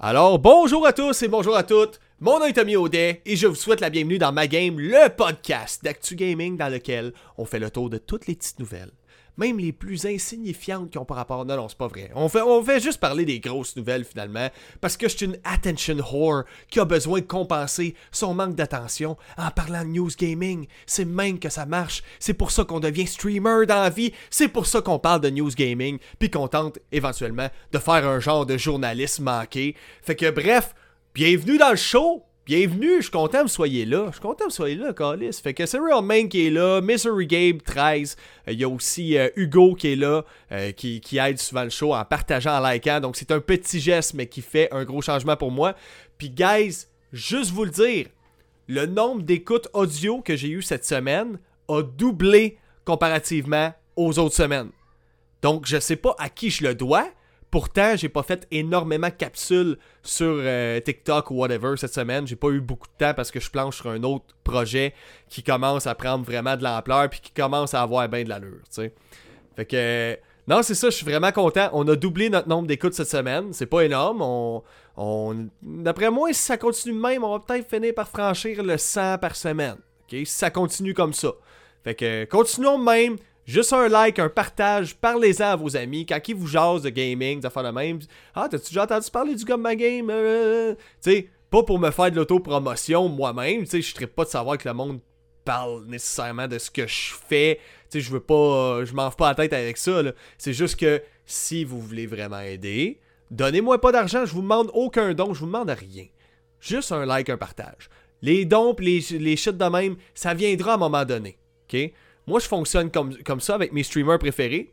Alors, bonjour à tous et bonjour à toutes. Mon nom est Tommy Audet et je vous souhaite la bienvenue dans ma game, le podcast d'Actu Gaming dans lequel on fait le tour de toutes les petites nouvelles. Même les plus insignifiantes qui ont pas rapport. Non, non, c'est pas vrai. On fait, on fait juste parler des grosses nouvelles finalement. Parce que je suis une attention whore qui a besoin de compenser son manque d'attention en parlant de news gaming. C'est même que ça marche. C'est pour ça qu'on devient streamer dans la vie. C'est pour ça qu'on parle de news gaming. Puis qu'on tente éventuellement de faire un genre de journalisme manqué. Fait que bref, bienvenue dans le show. Bienvenue, je suis content que vous soyez là. Je suis content que vous soyez là, Calis. Fait que c'est Real Main qui est là, Misery Gabe 13. Euh, Il y a aussi euh, Hugo qui est là, euh, qui, qui aide souvent le show en partageant, en likant. Donc c'est un petit geste, mais qui fait un gros changement pour moi. Puis, guys, juste vous le dire, le nombre d'écoutes audio que j'ai eu cette semaine a doublé comparativement aux autres semaines. Donc, je sais pas à qui je le dois. Pourtant, j'ai pas fait énormément de capsules sur euh, TikTok ou whatever cette semaine. J'ai pas eu beaucoup de temps parce que je planche sur un autre projet qui commence à prendre vraiment de l'ampleur puis qui commence à avoir bien de l'allure, tu. Fait que non, c'est ça, je suis vraiment content. On a doublé notre nombre d'écoutes cette semaine. C'est pas énorme. On, d'après moi, si ça continue même, on va peut-être finir par franchir le 100 par semaine. Si ça continue comme ça. Fait que continuons même. Juste un like, un partage, parlez-en à vos amis. Quand ils vous jasent de gaming, de faire de même. Ah, t'as-tu déjà entendu parler du Gamma Game? Euh, Tu sais, pas pour me faire de l'autopromotion moi-même. Tu sais, je serais pas de savoir que le monde parle nécessairement de ce que je fais. Tu sais, je veux pas. euh, je m'en fous pas la tête avec ça. C'est juste que si vous voulez vraiment aider, donnez-moi pas d'argent. Je vous demande aucun don. Je vous demande rien. Juste un like, un partage. Les dons pis les, les shit de même, ça viendra à un moment donné. OK? Moi, je fonctionne comme, comme ça avec mes streamers préférés.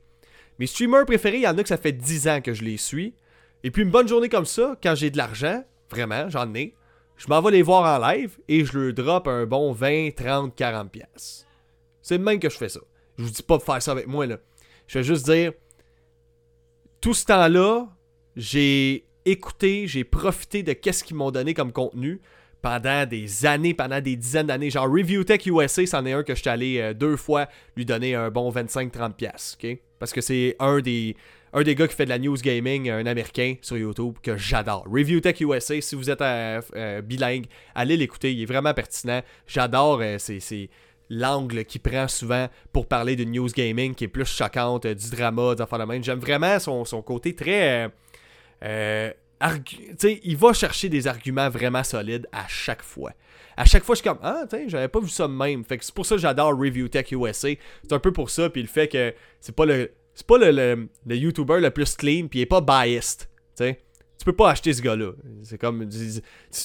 Mes streamers préférés, il y en a que ça fait 10 ans que je les suis. Et puis une bonne journée comme ça, quand j'ai de l'argent, vraiment, j'en ai, je m'en vais les voir en live et je leur drop un bon 20, 30, 40 pièces. C'est même que je fais ça. Je vous dis pas de faire ça avec moi, là. Je vais juste dire, tout ce temps-là, j'ai écouté, j'ai profité de qu'est-ce qu'ils m'ont donné comme contenu pendant des années, pendant des dizaines d'années. Genre Review Tech USA, c'en est un que je suis allé euh, deux fois lui donner un bon 25-30$, piastres, ok? Parce que c'est un des, un des gars qui fait de la news gaming, un américain sur YouTube que j'adore. Review Tech USA, si vous êtes euh, euh, bilingue, allez l'écouter, il est vraiment pertinent. J'adore, euh, c'est, l'angle qu'il prend souvent pour parler de news gaming qui est plus choquante, du drama, des affaires de même. J'aime vraiment son, son côté très... il va chercher des arguments vraiment solides à chaque fois. À chaque fois, je suis comme Ah, tiens, j'avais pas vu ça de même. Fait que c'est pour ça que j'adore Review Tech USA. C'est un peu pour ça, puis le fait que c'est pas le. Pas le, le, YouTuber le plus clean, puis il est pas biased. Tu sais. Tu peux pas acheter ce gars-là. C'est comme. Tu,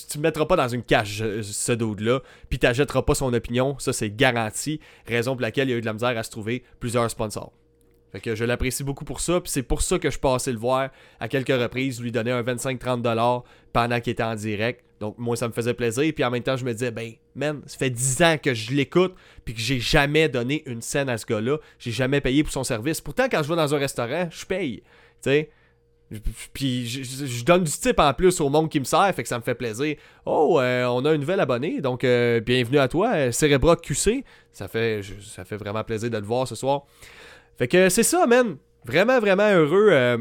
tu, mettras pas dans une cage, euh, ce dude-là, puis t'achèteras pas son opinion. Ça, c'est garanti. Raison pour laquelle il y a eu de la misère à se trouver plusieurs sponsors. Fait que je l'apprécie beaucoup pour ça, puis c'est pour ça que je passais le voir à quelques reprises, lui donner un 25-30$ pendant qu'il était en direct. Donc moi ça me faisait plaisir, puis en même temps je me disais, ben man, ça fait 10 ans que je l'écoute, puis que j'ai jamais donné une scène à ce gars-là, j'ai jamais payé pour son service. Pourtant quand je vais dans un restaurant, je paye, tu sais. Puis je, donne du type en plus au monde qui me sert, fait que ça me fait plaisir. Oh, euh, on a un nouvel abonné, donc euh, bienvenue à toi, euh, Cerebra QC. Ça fait, ça fait vraiment plaisir de te voir ce soir. Fait que c'est ça, man. Vraiment, vraiment heureux euh,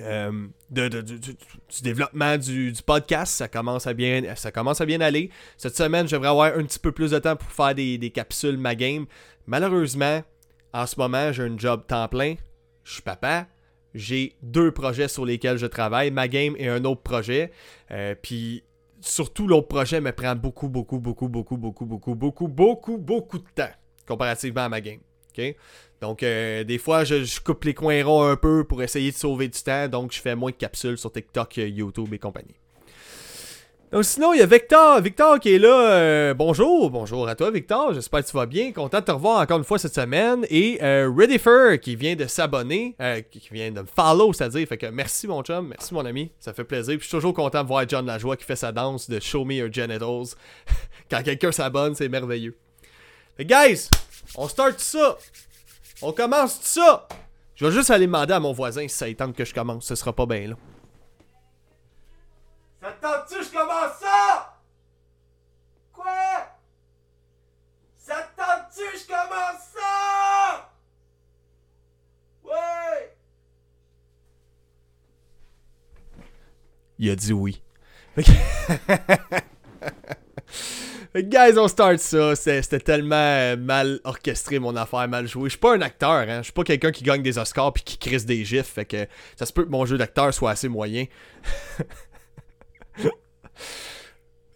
euh, du, développement du, podcast. Ça commence, à bien, ça commence à bien aller. Cette semaine, j'aimerais avoir un petit peu plus de temps pour faire des, des capsules ma game. Malheureusement, en ce moment, j'ai un job temps plein. Je suis papa. J'ai deux projets sur lesquels je travaille, ma game et un autre projet. Euh, Puis surtout, l'autre projet me prend beaucoup, beaucoup, beaucoup, beaucoup, beaucoup, beaucoup, beaucoup, beaucoup, beaucoup de temps comparativement à ma game. Donc, euh, des fois, je, coupe les coins ronds un peu pour essayer de sauver du temps. Donc, je fais moins de capsules sur TikTok, euh, YouTube et compagnie. Donc, sinon, il y a Victor. Victor qui est là. euh, bonjour. Bonjour à toi, Victor. J'espère que tu vas bien. Content de te revoir encore une fois cette semaine. Et euh, Readyfer qui vient de s'abonner, qui vient de me follow, c'est-à-dire. Fait que merci, mon chum. Merci, mon ami. Ça fait plaisir. Puis, je suis toujours content de voir John Lajoie qui fait sa danse de Show Me Your Genitals. Quand quelqu'un s'abonne, c'est merveilleux. Fait guys, on start ça. On commence ça. Je vais juste aller demander à mon voisin si ça y tente que je commence. Ce sera pas bien là. Ça te tente-tu je commence ça? Quoi? Ça te tente-tu je commence ça? Ouais! il a dit oui. Que, guys, on start ça. C'était tellement euh, mal orchestré, mon affaire, mal joué. Je suis pas un acteur, hein. Je suis pas quelqu'un qui gagne des Oscars puis qui crisse des gifs. Fait que ça se peut que mon jeu d'acteur soit assez moyen.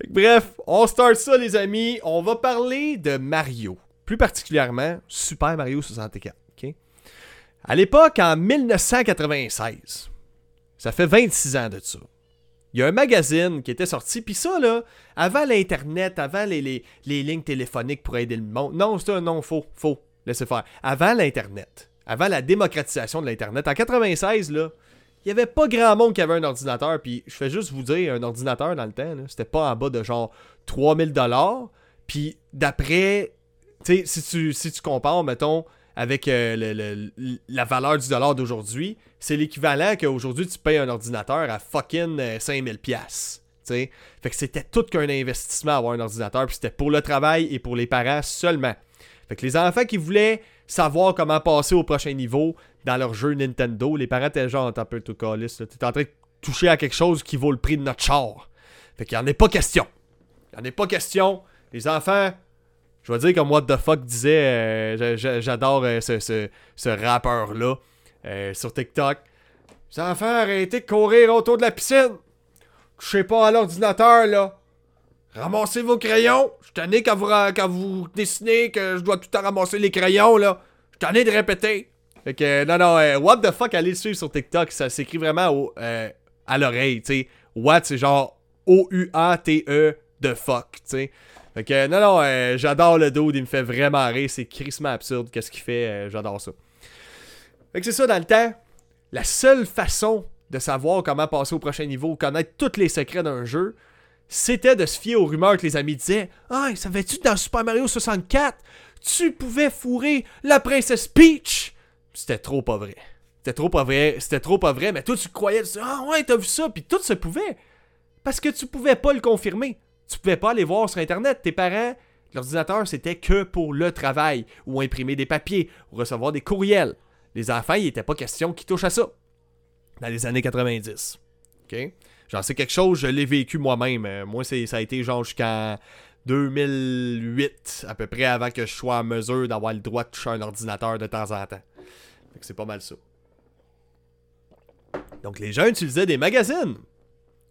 Bref, on start ça, les amis. On va parler de Mario. Plus particulièrement, Super Mario 64. ok? À l'époque, en 1996, ça fait 26 ans de ça. Il y a un magazine qui était sorti, puis ça, là, avant l'Internet, avant les, les- les lignes téléphoniques pour aider le monde. Non, c'est un non, faux, faux. Laissez faire. Avant l'Internet, avant la démocratisation de l'Internet, en 96, là, il y avait pas grand monde qui avait un ordinateur, puis je fais juste vous dire, un ordinateur dans le temps, c'était pas en bas de genre 3000 dollars. Puis d'après, tu sais, si tu compares, mettons, avec euh, la valeur du dollar d'aujourd'hui, c'est l'équivalent qu'aujourd'hui tu payes un ordinateur à fucking euh, 5000 pièces. Fait que c'était tout qu'un investissement avoir un ordinateur, puis c'était pour le travail et pour les parents seulement. Fait que les enfants qui voulaient savoir comment passer au prochain niveau dans leur jeu Nintendo, les parents étaient genre, un peu tout calice, t'es en train de toucher à quelque chose qui vaut le prix de notre char. Fait qu'il en est pas question. Il en est pas question. Les enfants, je vais dire comme What the fuck disait, euh, j'a- j'a- j'adore euh, ce, ce- ce rappeur-là euh, sur TikTok. Les enfants, arrêtez de courir autour de la piscine. Touchez pas à l'ordinateur, là. Ramassez vos crayons. Je suis tanné quand vous, vous dessinez que je dois tout le temps ramasser les crayons, là. Je suis tanné de répéter. Fait que, non, non, what the fuck, allez le suivre sur TikTok. Ça s'écrit vraiment au, à l'oreille, tu sais. What, c'est genre O-U-A-T-E de fuck, tu sais. Fait que, non, non, euh, j'adore le dude, il me fait vraiment rire. C'est crissement absurde, qu'est-ce qu'il fait, euh, j'adore ça. Fait que c'est ça, dans le temps, la seule façon de savoir comment passer au prochain niveau, connaître tous les secrets d'un jeu, c'était de se fier aux rumeurs que les amis disaient Ah, savais-tu que dans Super Mario 64, tu pouvais fourrer la princesse Peach C'était trop pas vrai. C'était trop pas vrai, c'était trop pas vrai, mais toi tu croyais, tu Ah ouais, t'as vu ça, puis tout se pouvait. Parce que tu pouvais pas le confirmer. Tu pouvais pas aller voir sur Internet. Tes parents, l'ordinateur, c'était que pour le travail, ou imprimer des papiers, ou recevoir des courriels. Les enfants, il n'était pas question qu'ils touchent à ça. Dans les années 90. OK? J'en sais quelque chose, je l'ai vécu moi-même. Euh, moi, ça a été genre jusqu'en 2008, à peu près avant que je sois en mesure d'avoir le droit de toucher un ordinateur de temps en temps. C'est pas mal ça. Donc les gens utilisaient des magazines.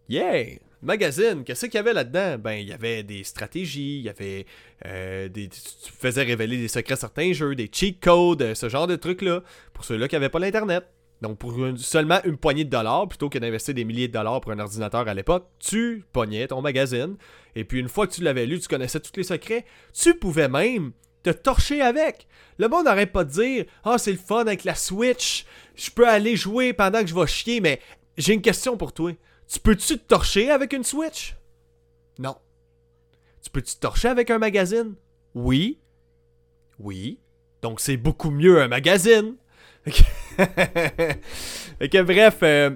Yeah! Magazine, qu'est-ce qu'il y avait là-dedans? Ben, il y avait des stratégies, il y avait euh, des. Tu faisais révéler des secrets certains jeux, des cheat codes, euh, ce genre de trucs-là, pour ceux-là qui n'avaient pas l'Internet. Donc, pour seulement une poignée de dollars, plutôt que d'investir des milliers de dollars pour un ordinateur à l'époque, tu pognais ton magazine. Et puis, une fois que tu l'avais lu, tu connaissais tous les secrets, tu pouvais même te torcher avec. Le monde n'arrête pas de dire Ah, c'est le fun avec la Switch, je peux aller jouer pendant que je vais chier, mais j'ai une question pour toi. Tu peux-tu te torcher avec une Switch? Non. Tu peux-tu te torcher avec un magazine? Oui. Oui. Donc, c'est beaucoup mieux un magazine. Fait que bref, euh,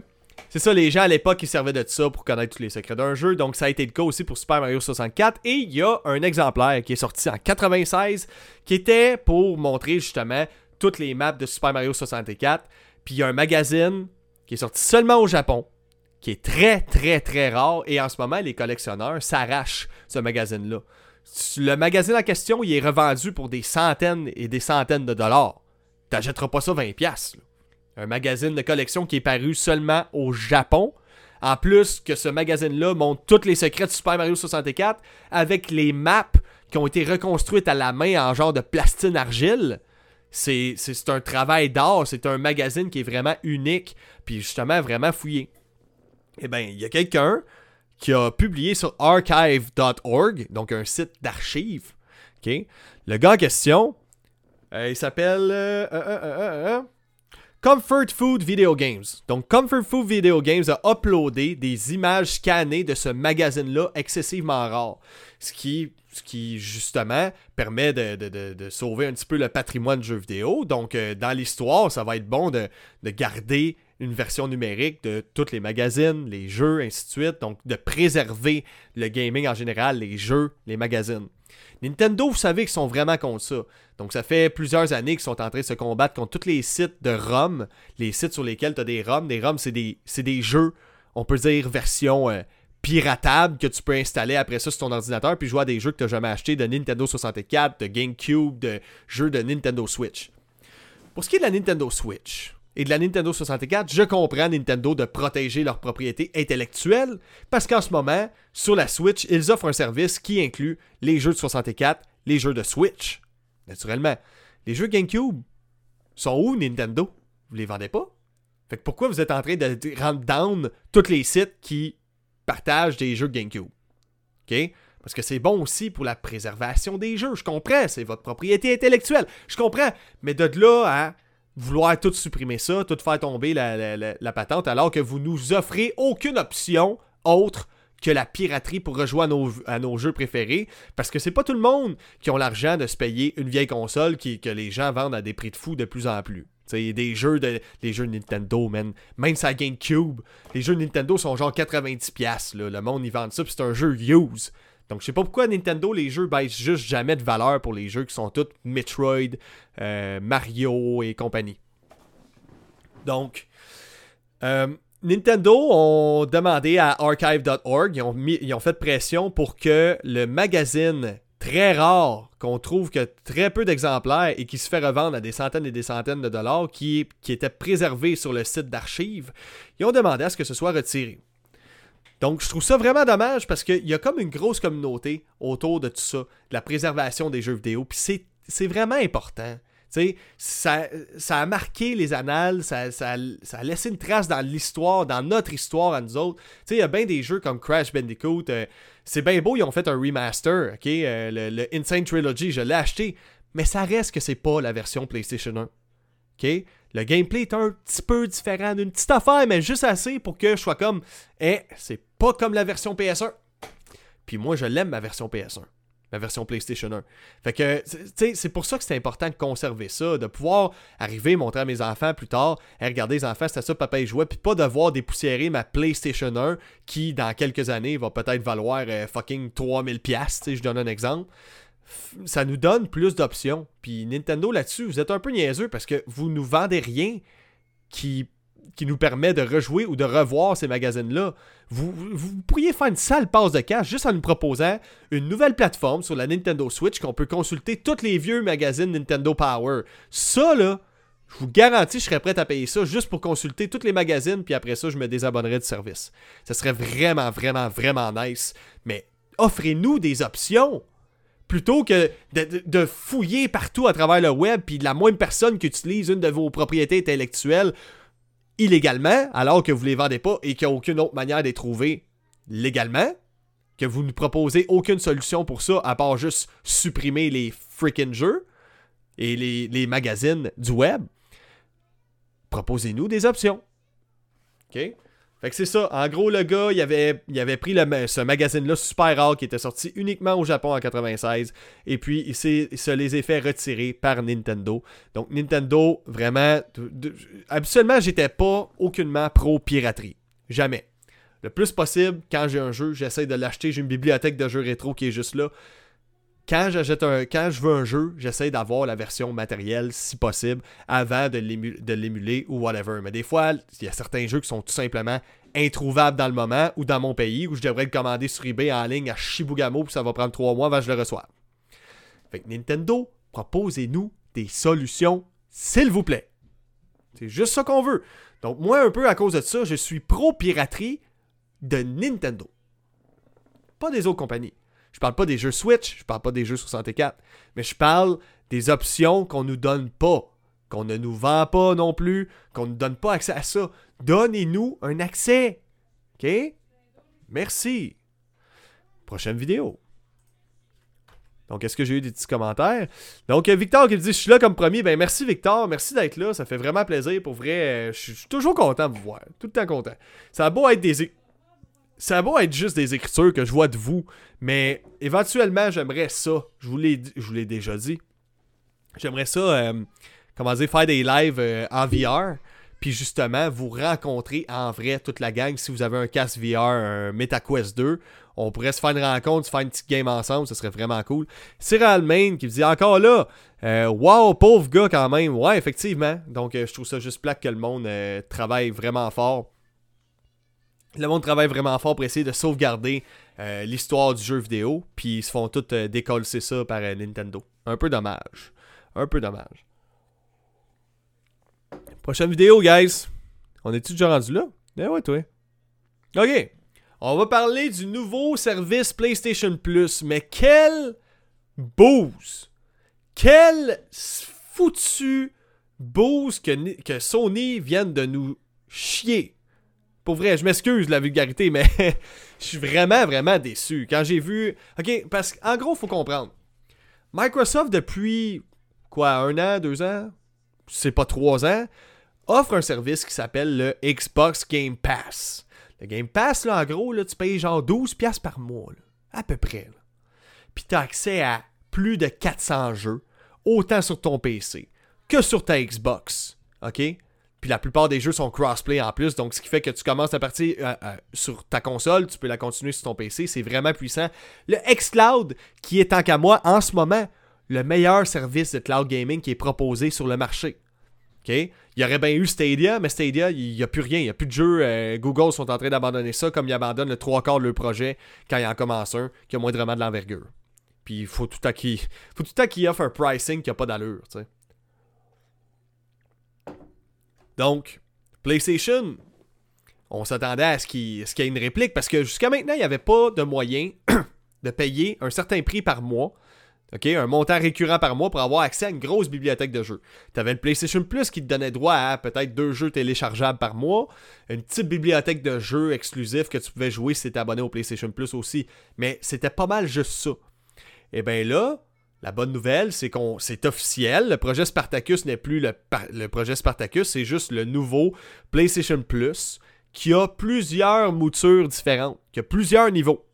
c'est ça, les gens à l'époque, ils servaient de ça pour connaître tous les secrets d'un jeu. Donc, ça a été le cas aussi pour Super Mario 64. Et il y a un exemplaire qui est sorti en 96 qui était pour montrer justement toutes les maps de Super Mario 64. Puis il y a un magazine qui est sorti seulement au Japon, qui est très, très, très rare. Et en ce moment, les collectionneurs s'arrachent ce magazine-là. Le magazine en question, il est revendu pour des centaines et des centaines de dollars. T'achèteras pas ça 20$. piastres, là un magazine de collection qui est paru seulement au Japon. En plus que ce magazine-là montre tous les secrets de Super Mario 64 avec les maps qui ont été reconstruites à la main en genre de plastine argile. C'est un travail d'art, c'est un magazine qui est vraiment unique, puis justement vraiment fouillé. Eh bien, il y a quelqu'un qui a publié sur archive.org, donc un site d'archives. Le gars en question, euh, il s'appelle... euh, euh, Comfort Food Video Games. Donc, Comfort Food Video Games a uploadé des images scannées de ce magazine-là excessivement rare. Ce qui, ce qui justement, permet de, de- de- de sauver un petit peu le patrimoine du jeu vidéo. Donc, dans l'histoire, ça va être bon de, de garder une version numérique de tous les magazines, les jeux, ainsi de suite. Donc, de préserver le gaming en général, les jeux, les magazines. Nintendo, vous savez qu'ils sont vraiment contre ça. Donc, ça fait plusieurs années qu'ils sont en train de se combattre contre tous les sites de ROM, les sites sur lesquels tu as des ROM. Des ROM, c'est des, jeux. on peut dire version euh, piratable que tu peux installer après ça sur ton ordinateur puis jouer à des jeux que tu n'as jamais acheté de Nintendo 64, de GameCube, de jeux de Nintendo Switch. Pour ce qui est de la Nintendo Switch et de la Nintendo 64, je comprends Nintendo de protéger leur propriété intellectuelle parce qu'en ce moment, sur la Switch, ils offrent un service qui inclut les jeux de 64, les jeux de Switch. Naturellement, les jeux GameCube sont où Nintendo? Vous les vendez pas? Fait que pourquoi vous êtes en train de rendre down tous les sites qui partagent des jeux GameCube? OK? Parce que c'est bon aussi pour la préservation des jeux. Je comprends, c'est votre propriété intellectuelle. Je comprends. Mais de là à vouloir tout supprimer ça, tout faire tomber la, patente, alors que vous nous offrez aucune option autre que la piraterie pour rejoindre à nos, jeux préférés. Parce que c'est pas tout le monde qui ont l'argent de se payer une vieille console qui, que les gens vendent à des prix de fou de plus en plus. T'sais, des jeux de les jeux Nintendo, man. Même sa GameCube, les jeux Nintendo sont genre 90$. Là. Le monde, y vend ça, c'est un jeu use. Donc, je sais pas pourquoi Nintendo, les jeux baissent juste jamais de valeur pour les jeux qui sont tous Metroid, euh, Mario et compagnie. Donc, euh, Nintendo ont demandé à archive.org, ils ont, ils ont fait pression pour que le magazine très rare qu'on trouve que très peu d'exemplaires et qui se fait revendre à des centaines et des centaines de dollars, qui, qui était préservé sur le site d'archives, ils ont demandé à ce que ce soit retiré. Donc, je trouve ça vraiment dommage parce qu'il y a comme une grosse communauté autour de tout ça, de la préservation des jeux vidéo. Puis c'est vraiment important. Ça, ça a marqué les annales, ça, ça, a laissé une trace dans l'histoire, dans notre histoire à nous autres. Il y a bien des jeux comme Crash Bandicoot. Euh, c'est bien beau, ils ont fait un remaster. ok euh, le, le, Insane Trilogy, je l'ai acheté. Mais ça reste que c'est pas la version PlayStation 1. ok? Le gameplay est un petit peu différent, d'une petite affaire, mais juste assez pour que je sois comme, eh, c'est pas comme la version PS1. Puis moi, je l'aime, ma version PS1. Ma version PlayStation 1. Fait que, tu sais, c'est pour ça que c'est important de conserver ça, de pouvoir arriver, montrer à mes enfants plus tard, et regarder les enfants, c'était ça, papa, il jouait, puis pas devoir dépoussiérer ma PlayStation 1 qui, dans quelques années, va peut-être valoir euh, fucking 3000$, tu sais, je donne un exemple ça nous donne plus d'options. Puis Nintendo là-dessus, vous êtes un peu niaiseux parce que vous nous vendez rien qui, nous permet de rejouer ou de revoir ces magazines-là. Vous, vous, pourriez faire une sale passe de cash juste en nous proposant une nouvelle plateforme sur la Nintendo Switch qu'on peut consulter tous les vieux magazines Nintendo Power. Ça, là, je vous garantis, je serais prêt à payer ça juste pour consulter tous les magazines, puis après ça, je me désabonnerais du service. Ça serait vraiment, vraiment, vraiment nice. Mais offrez-nous des options plutôt que de, fouiller partout à travers le web, puis la moindre personne qui utilise une de vos propriétés intellectuelles illégalement, alors que vous ne les vendez pas et qu'il n'y a aucune autre manière de les trouver légalement, que vous ne proposez aucune solution pour ça, à part juste supprimer les freaking jeux et les, les magazines du web, proposez-nous des options. OK? Fait que c'est ça. En gros, le gars, il avait, il avait pris ce magazine-là super rare qui était sorti uniquement au Japon en 96. Et puis, il, se les a fait retirer par Nintendo. Donc, Nintendo, vraiment. habituellement, j'étais pas aucunement pro-piraterie. Jamais. Le plus possible, quand j'ai un jeu, j'essaie de l'acheter. J'ai une bibliothèque de jeux rétro qui est juste là quand j'achète un je veux un jeu, j'essaie d'avoir la version matérielle si possible avant de l'émuler ou whatever. Mais des fois, il y a certains jeux qui sont tout simplement introuvables dans le moment ou dans mon pays où je devrais le commander sur eBay en ligne à Shibugamo puis ça va prendre trois mois avant que je le reçoive. Fait que Nintendo, proposez-nous des solutions, s'il vous plaît. C'est juste ça qu'on veut. Donc moi, un peu à cause de ça, je suis pro-piraterie de Nintendo. Pas des autres compagnies. Je parle pas des jeux Switch, je parle pas des jeux 64, mais je parle des options qu'on nous donne pas, qu'on ne nous vend pas non plus, qu'on ne nous donne pas accès à ça. Donnez-nous un accès. OK? Merci. Prochaine vidéo. Donc, est-ce que j'ai eu des petits commentaires? Donc, Victor qui me dit Je suis là comme premier. Ben, merci Victor, merci d'être là. Ça fait vraiment plaisir. Pour vrai, je suis toujours content de vous voir. Tout le temps content. Ça a beau être des, ça va être juste des écritures que je vois de vous, mais éventuellement, j'aimerais ça. Je vous l'ai déjà dit. J'aimerais ça, euh, comment dire, faire des lives euh, en VR. Puis justement, vous rencontrer en vrai toute la gang. Si vous avez un casque VR, un MetaQuest 2, on pourrait se faire une rencontre, se faire une petite game ensemble, ce serait vraiment cool. Cyril Main qui me dit encore là, euh, wow, pauvre gars quand même. Ouais, effectivement. Donc je trouve ça juste plaque que le monde travaille vraiment fort Le monde travaille vraiment fort pour essayer de sauvegarder euh, l'histoire du jeu vidéo, puis ils se font tout euh, décoller ça par euh, Nintendo. Un peu dommage. Un peu dommage. Prochaine vidéo, guys. On est-tu déjà rendu là? Eh ouais, toi. Ok. On va parler du nouveau service PlayStation Plus. Mais quel boost! Quel foutu boost que, que Sony vienne de nous chier. Pour vrai, je m'excuse la vulgarité, mais je suis vraiment, vraiment déçu. Quand j'ai vu. Ok, parce qu'en gros, faut comprendre. Microsoft, depuis quoi, un an, deux ans, c'est pas trois ans, offre un service qui s'appelle le Xbox Game Pass. Le Game Pass, là, en gros, là, tu payes genre 12$ par mois, à peu près. Puis tu as accès à plus de 400 jeux, autant sur ton PC que sur ta Xbox. OK? Puis la plupart des jeux sont crossplay en plus, donc ce qui fait que tu commences ta partie euh, euh, sur ta console, tu peux la continuer sur ton PC, c'est vraiment puissant. Le xCloud, qui est tant qu'à moi en ce moment le meilleur service de cloud gaming qui est proposé sur le marché. OK? Il y aurait bien eu Stadia, mais Stadia, il n'y a plus rien, il n'y a plus de jeux. Euh, Google sont en train d'abandonner ça comme ils abandonnent le trois quarts de leur projet quand ils en commencent un qui a moindrement de l'envergure. Puis il faut tout à qui faut tout à qui offre un pricing qui n'a pas d'allure, tu sais. Donc, PlayStation, on s'attendait à ce qu'il y ait une réplique parce que jusqu'à maintenant, il n'y avait pas de moyen de payer un certain prix par mois. ok, un montant récurrent par mois pour avoir accès à une grosse bibliothèque de jeux. Tu avais le PlayStation Plus qui te donnait droit à peut-être deux jeux téléchargeables par mois, une petite bibliothèque de jeux exclusifs que tu pouvais jouer si tu abonné au PlayStation Plus aussi. Mais c'était pas mal juste ça. Et eh bien là, la bonne nouvelle, c'est qu'on c'est officiel. Le projet Spartacus n'est plus le, projet Spartacus, c'est juste le nouveau PlayStation Plus qui a plusieurs moutures différentes, qui a plusieurs niveaux.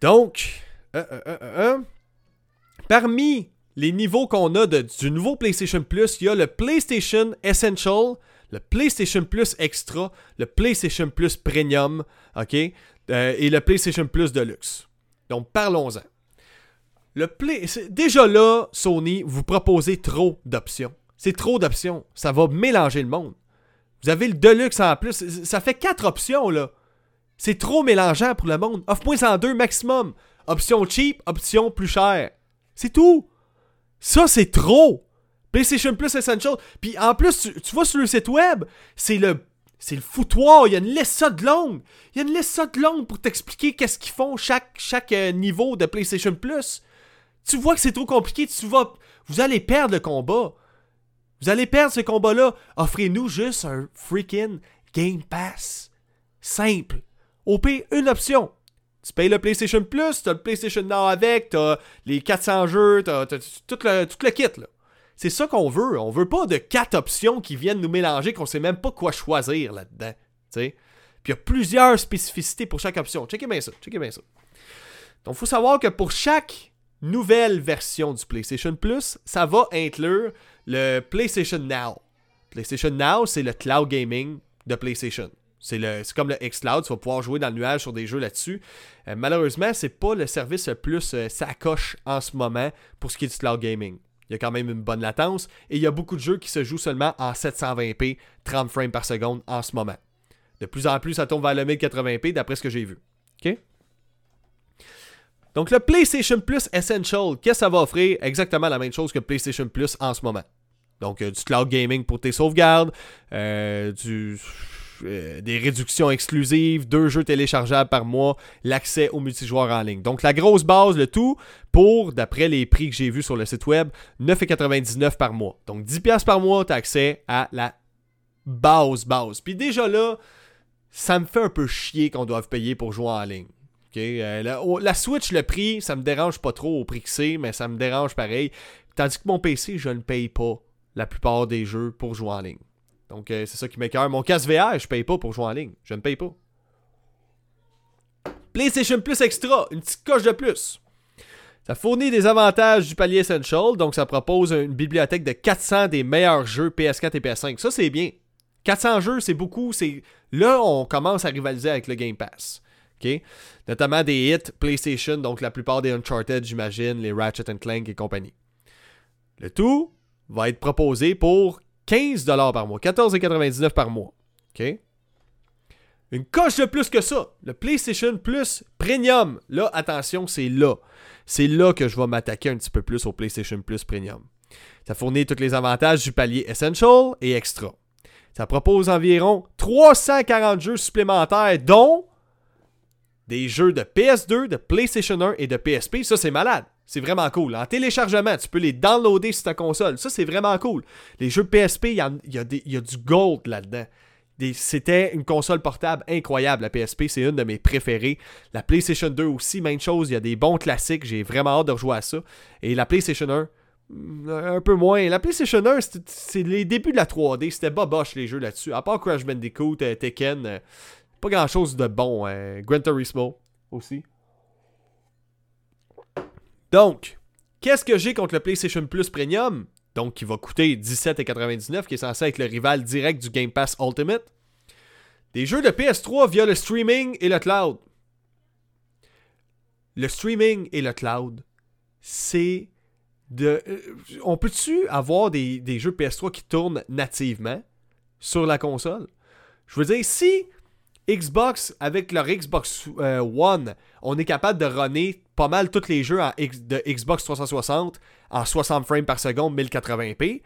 Donc, euh, euh, euh, parmi les niveaux qu'on a du nouveau PlayStation Plus, il y a le PlayStation Essential, le PlayStation Plus Extra, le PlayStation Plus Premium, et le PlayStation Plus Deluxe. Donc, parlons-en. Le Play... Déjà là, Sony, vous proposez trop d'options. C'est trop d'options. Ça va mélanger le monde. Vous avez le Deluxe en plus. Ça fait quatre options, là. C'est trop mélangeant pour le monde. En deux maximum. Option cheap, option plus chère. C'est tout. Ça, c'est trop. PlayStation Plus Essential. Puis en plus, tu, tu vois sur le site web, c'est le c'est le foutoir, il y a une liste de longue. Il y a une liste de longue pour t'expliquer qu'est-ce qu'ils font chaque, chaque euh, niveau de PlayStation Plus. Tu vois que c'est trop compliqué, tu vas. Vous allez perdre le combat. Vous allez perdre ce combat-là. Offrez-nous juste un freaking Game Pass. Simple. Au une option. Tu payes le PlayStation Plus, t'as le PlayStation Now avec, t'as les 400 jeux, t'as, tout, le, tout le kit, là. C'est ça qu'on veut. On veut pas de quatre options qui viennent nous mélanger, qu'on sait même pas quoi choisir là-dedans. Puis il y a plusieurs spécificités pour chaque option. Checkez bien ça. Checkez bien ça. Donc, faut savoir que pour chaque nouvelle version du PlayStation Plus, ça va inclure le PlayStation Now. PlayStation Now, c'est le cloud gaming de PlayStation. C'est comme le xCloud, tu vas pouvoir jouer dans le nuage sur des jeux là-dessus. Euh, malheureusement, c'est pas le service le plus euh, sacoche en ce moment pour ce qui est du cloud gaming. Il y a quand même une bonne latence et il y a beaucoup de jeux qui se jouent seulement en 720p, 30 frames par seconde en ce moment. De plus en plus, ça tombe vers le 1080p d'après ce que j'ai vu. OK? Donc le PlayStation Plus Essential, qu'est-ce que ça va offrir? Exactement la même chose que PlayStation Plus en ce moment. Donc euh, du cloud gaming pour tes sauvegardes, euh, euh, des réductions exclusives, deux jeux téléchargeables par mois, l'accès au multijoueur en ligne. Donc la grosse base, le tout, pour, d'après les prix que j'ai vus sur le site web, 9,99$ par mois. Donc 10$ par mois, tu as accès à la base base. Puis déjà là, ça me fait un peu chier qu'on doive payer pour jouer en ligne. Euh, la, Switch, le prix, ça me dérange pas trop au prix que c'est, mais ça me dérange pareil. Tandis que mon PC, je ne paye pas la plupart des jeux pour jouer en ligne. Donc, euh, c'est ça qui m'écœure. Mon casque VR, je paye pas pour jouer en ligne. Je ne paye pas. PlayStation Plus Extra, une petite coche de plus. Ça fournit des avantages du palier Essential, donc ça propose une bibliothèque de 400 des meilleurs jeux PS4 et PS5. Ça, c'est bien. 400 jeux, c'est beaucoup. Là, on commence à rivaliser avec le Game Pass. Notamment des hits PlayStation, donc la plupart des Uncharted, j'imagine, les Ratchet Clank et compagnie. Le tout va être proposé pour 15$ par mois, 14,99$ par mois. OK? une coche de plus que ça. Le PlayStation Plus Premium. Là, attention, c'est là. C'est là que je vais m'attaquer un petit peu plus au PlayStation Plus Premium. Ça fournit tous les avantages du palier Essential et Extra. Ça propose environ 340 jeux supplémentaires, dont des jeux de PS2, de PlayStation 1 et de PSP. Ça, c'est malade. C'est vraiment cool. En téléchargement, tu peux les downloader sur ta console. Ça, c'est vraiment cool. Les jeux PSP, il y, a, du gold là-dedans. C'était une console portable incroyable, la PSP, c'est une de mes préférées. La PlayStation 2 aussi, même chose, il y a des bons classiques, j'ai vraiment hâte de rejouer à ça. Et la PlayStation 1, mm, un peu moins. La PlayStation 1, c'est les débuts de la 3D, c'était boboche les jeux là-dessus. À part Crash Bandicoot, euh, Tekken, pas grand-chose de bon. Euh, Gran Turismo aussi. Donc, qu'est-ce que j'ai contre le PlayStation Plus Premium? Donc qui va coûter 17,99, qui est censé être le rival direct du Game Pass Ultimate. Des jeux de PS3 via le streaming et le cloud. Le streaming et le cloud, c'est de. Euh, on peut-tu avoir des, des, jeux PS3 qui tournent nativement sur la console? Je veux dire, si Xbox, avec leur Xbox euh, One, on est capable de runner pas mal tous les jeux de Xbox 360 en 60 frames par seconde, 1080p.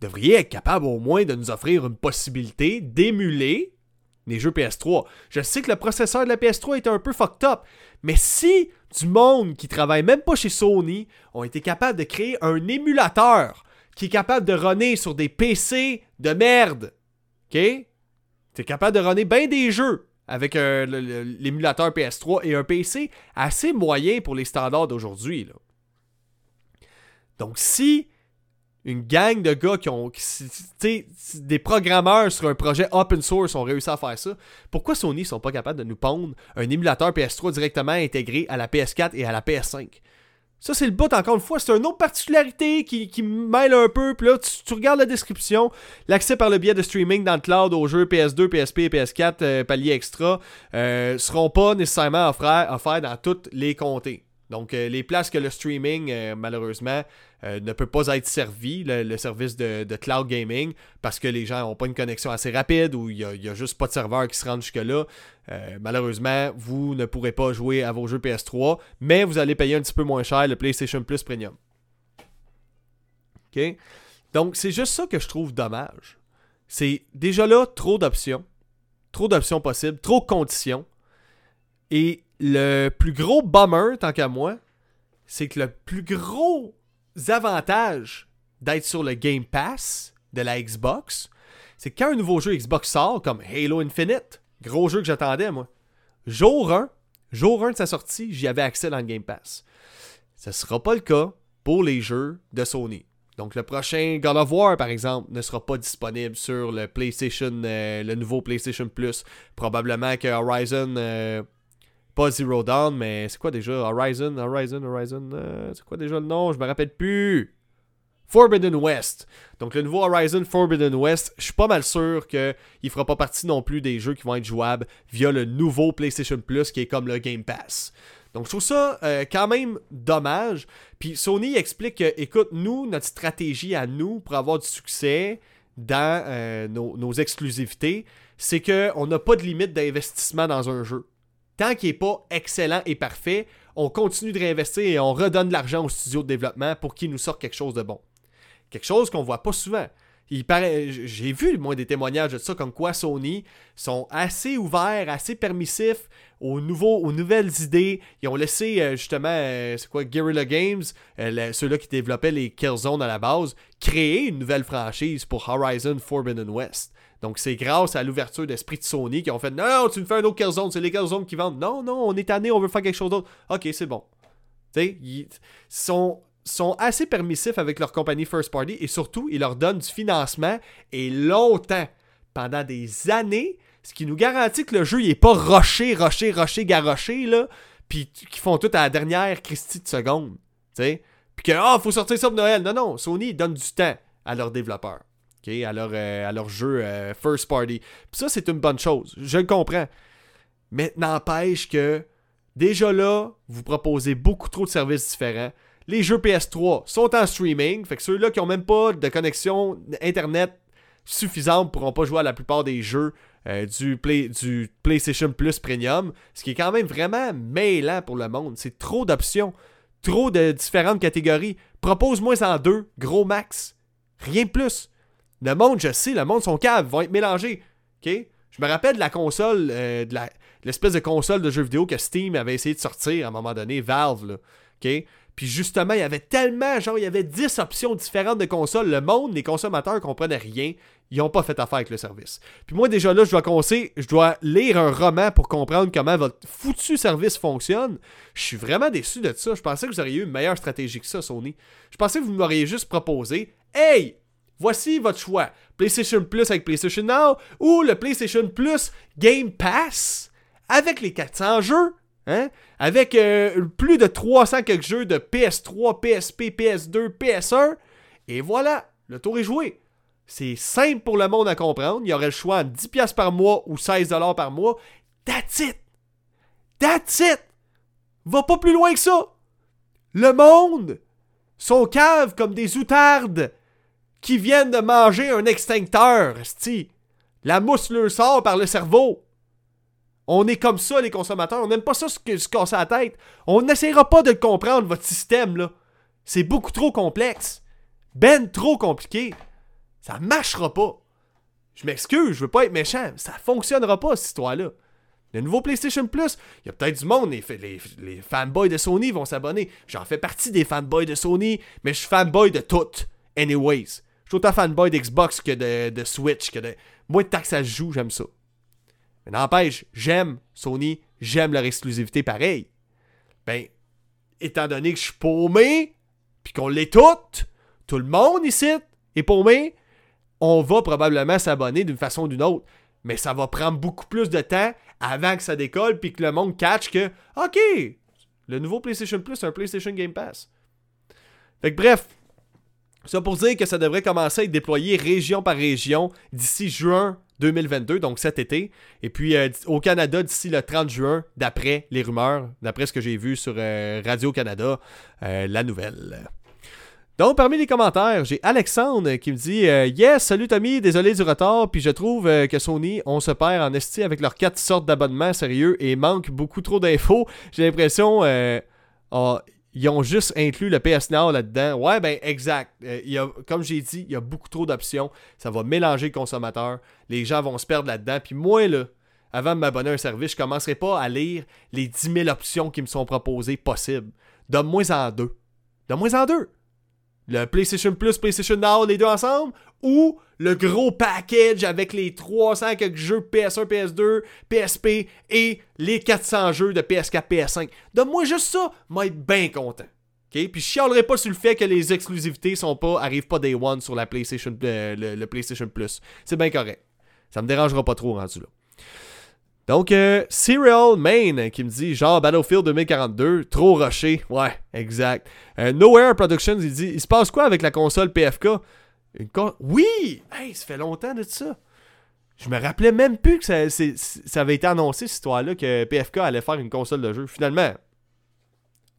Devriez être capable au moins de nous offrir une possibilité d'émuler les jeux PS3. Je sais que le processeur de la PS3 est un peu fucked up, mais si du monde qui travaille même pas chez Sony ont été capables de créer un émulateur qui est capable de runner sur des PC de merde, ok? Tu es capable de runner bien des jeux avec euh, l'émulateur PS3 et un PC assez moyen pour les standards d'aujourd'hui. Donc si une gang de gars qui ont. des programmeurs sur un projet open source ont réussi à faire ça. Pourquoi Sony sont pas capables de nous pondre un émulateur PS3 directement intégré à la PS4 et à la PS5 ça, c'est le bout, encore une fois. C'est une autre particularité qui, qui mêle un peu. Puis là, tu, regardes la description. L'accès par le biais de streaming dans le cloud aux jeux PS2, PSP et PS4, euh, palier extra, euh, seront pas nécessairement offerts, dans toutes les comtés. Donc, euh, les places que le streaming, malheureusement, ne peut pas être servi, le, service de, cloud gaming, parce que les gens n'ont pas une connexion assez rapide ou il n'y a, juste pas de serveur qui se rend jusque-là. Euh, malheureusement, vous ne pourrez pas jouer à vos jeux PS3, mais vous allez payer un petit peu moins cher le PlayStation Plus Premium. OK? Donc, c'est juste ça que je trouve dommage. C'est déjà là trop d'options. Trop d'options possibles, trop de conditions. Et le plus gros bummer, tant qu'à moi, c'est que le plus gros avantage d'être sur le Game Pass de la Xbox, c'est quand un nouveau jeu Xbox sort, comme Halo Infinite, Gros jeu que j'attendais, moi. Jour 1, jour 1 de sa sortie, j'y avais accès dans le Game Pass. Ce ne sera pas le cas pour les jeux de Sony. Donc le prochain God of War, par exemple, ne sera pas disponible sur le PlayStation, euh, le nouveau PlayStation Plus. Probablement que Horizon, euh, pas Zero Dawn, mais c'est quoi déjà? Horizon, Horizon, Horizon, euh, c'est quoi déjà le nom? Je me rappelle plus. Forbidden West. Donc le nouveau Horizon Forbidden West, je suis pas mal sûr qu'il ne fera pas partie non plus des jeux qui vont être jouables via le nouveau PlayStation Plus qui est comme le Game Pass. Donc je trouve ça euh, quand même dommage. Puis Sony explique que, écoute, nous, notre stratégie à nous pour avoir du succès dans euh, nos, nos, exclusivités, c'est qu'on n'a pas de limite d'investissement dans un jeu. Tant qu'il n'est pas excellent et parfait, on continue de réinvestir et on redonne de l'argent aux studios de développement pour qu'ils nous sortent quelque chose de bon. Quelque chose qu'on voit pas souvent. J'ai vu moi des témoignages de ça comme quoi Sony sont assez ouverts, assez permissifs aux nouveaux, aux nouvelles idées. Ils ont laissé euh, justement, euh, c'est quoi, Guerrilla Games, euh, ceux-là qui développaient les Killzone à la base, créer une nouvelle franchise pour Horizon Forbidden West. Donc c'est grâce à l'ouverture d'esprit de Sony qui ont fait non, tu me fais un autre Killzone, c'est les Killzone qui vendent. Non, non, on est tanné, on veut faire quelque chose d'autre. Ok, c'est bon. Tu sais, ils sont sont assez permissifs avec leur compagnie first party et surtout, ils leur donnent du financement et longtemps, pendant des années, ce qui nous garantit que le jeu n'est pas roché, roché, roché, garoché, là, puis qu'ils font tout à la dernière Christie de seconde, tu sais. Puis que, ah, faut sortir ça pour Noël. Non, non, Sony donne du temps à leurs développeurs, ok, à leur, euh, à leur jeu euh, first party. Puis ça, c'est une bonne chose, je le comprends. Mais n'empêche que, déjà là, vous proposez beaucoup trop de services différents les jeux PS3 sont en streaming. Fait que ceux-là qui ont même pas de connexion Internet suffisantes pourront pas jouer à la plupart des jeux euh, du, du PlayStation Plus Premium, ce qui est quand même vraiment mêlant pour le monde. C'est trop d'options, trop de différentes catégories. Propose-moi en deux, gros max. Rien de plus. Le monde, je sais, le monde, son cave, vont être mélangés. Je me rappelle de la console, euh, de l'espèce de console de jeux vidéo que Steam avait essayé de sortir à un moment donné, Valve? Puis justement, il y avait tellement, genre, il y avait 10 options différentes de consoles. Le monde, les consommateurs comprenaient rien. Ils n'ont pas fait affaire avec le service. Puis moi, déjà là, je dois conseiller, je dois lire un roman pour comprendre comment votre foutu service fonctionne. Je suis vraiment déçu de ça. Je pensais que vous auriez eu une meilleure stratégie que ça, Sony. Je pensais que vous m'auriez juste proposé Hey, voici votre choix. PlayStation Plus avec PlayStation Now ou le PlayStation Plus Game Pass avec les 400 jeux. Hein? Avec euh, plus de 300 quelques jeux de PS3, PSP, PS2, PS1. Et voilà, le tour est joué. C'est simple pour le monde à comprendre. Il y aurait le choix entre 10$ par mois ou 16$ par mois. That's it! That's it! Va pas plus loin que ça! Le monde sont caves comme des outardes qui viennent de manger un extincteur, La mousse leur sort par le cerveau. On est comme ça, les consommateurs. On n'aime pas ça se, se casser la tête. On n'essayera pas de comprendre, votre système, là. C'est beaucoup trop complexe. Ben trop compliqué. Ça marchera pas. Je m'excuse, je veux pas être méchant. Ça fonctionnera pas, cette histoire-là. Le nouveau PlayStation Plus, il y a peut-être du monde, les, les, fanboys de Sony vont s'abonner. J'en fais partie des fanboys de Sony, mais je suis fanboy de toutes. Anyways. Je suis autant fanboy d'Xbox que de, Switch, que de. Moi, tant que ça se joue, j'aime ça. Mais n'empêche, j'aime Sony, j'aime leur exclusivité pareil. Ben, étant donné que je suis paumé, puis qu'on l'est toutes, tout le monde ici est paumé, on va probablement s'abonner d'une façon ou d'une autre. Mais ça va prendre beaucoup plus de temps avant que ça décolle, puis que le monde catch que, OK, le nouveau PlayStation Plus, c'est un PlayStation Game Pass. Fait que bref, ça pour dire que ça devrait commencer à être déployé région par région d'ici juin 2022, donc cet été. Et puis euh, au Canada d'ici le 30 juin, d'après les rumeurs, d'après ce que j'ai vu sur euh, Radio-Canada, euh, la nouvelle. Donc, parmi les commentaires, j'ai Alexandre qui me dit Yes, salut Tommy, désolé du retard, puis je trouve que Sony, on se perd en esti avec leurs quatre sortes d'abonnements sérieux et manque beaucoup trop d'infos. J'ai l'impression. Oh, ils ont juste inclus le PS Now là-dedans. Ouais, ben exact. Euh, comme j'ai dit, il y a beaucoup trop d'options. Ça va mélanger le consommateur. Les gens vont se perdre là-dedans. Puis moi, là, avant de m'abonner à un service, je ne commencerai pas à lire les 10 000 options qui me sont proposées possibles. Donne-moi en deux. Donne-moi en deux. Le PlayStation Plus, PlayStation Now, les deux ensemble, ou le gros package avec les 300 quelques jeux PS1, PS2, PSP et les 400 jeux de PS4, PS5. Donne-moi juste ça, moi être bien content. OK? Puis je chialerai pas sur le fait que les exclusivités sont pas arrivent pas day one sur la PlayStation, euh, le, PlayStation Plus. C'est bien correct. Ça me dérangera pas trop rendu là. Donc, euh, Serial Main qui me dit genre Battlefield 2042, trop rushé. Ouais, exact. Euh, Nowhere Productions, il dit il se passe quoi avec la console PFK Oui Hey, ça fait longtemps de ça. Je me rappelais même plus que ça, avait été annoncé, cette histoire-là, que PFK allait faire une console de jeu. Finalement,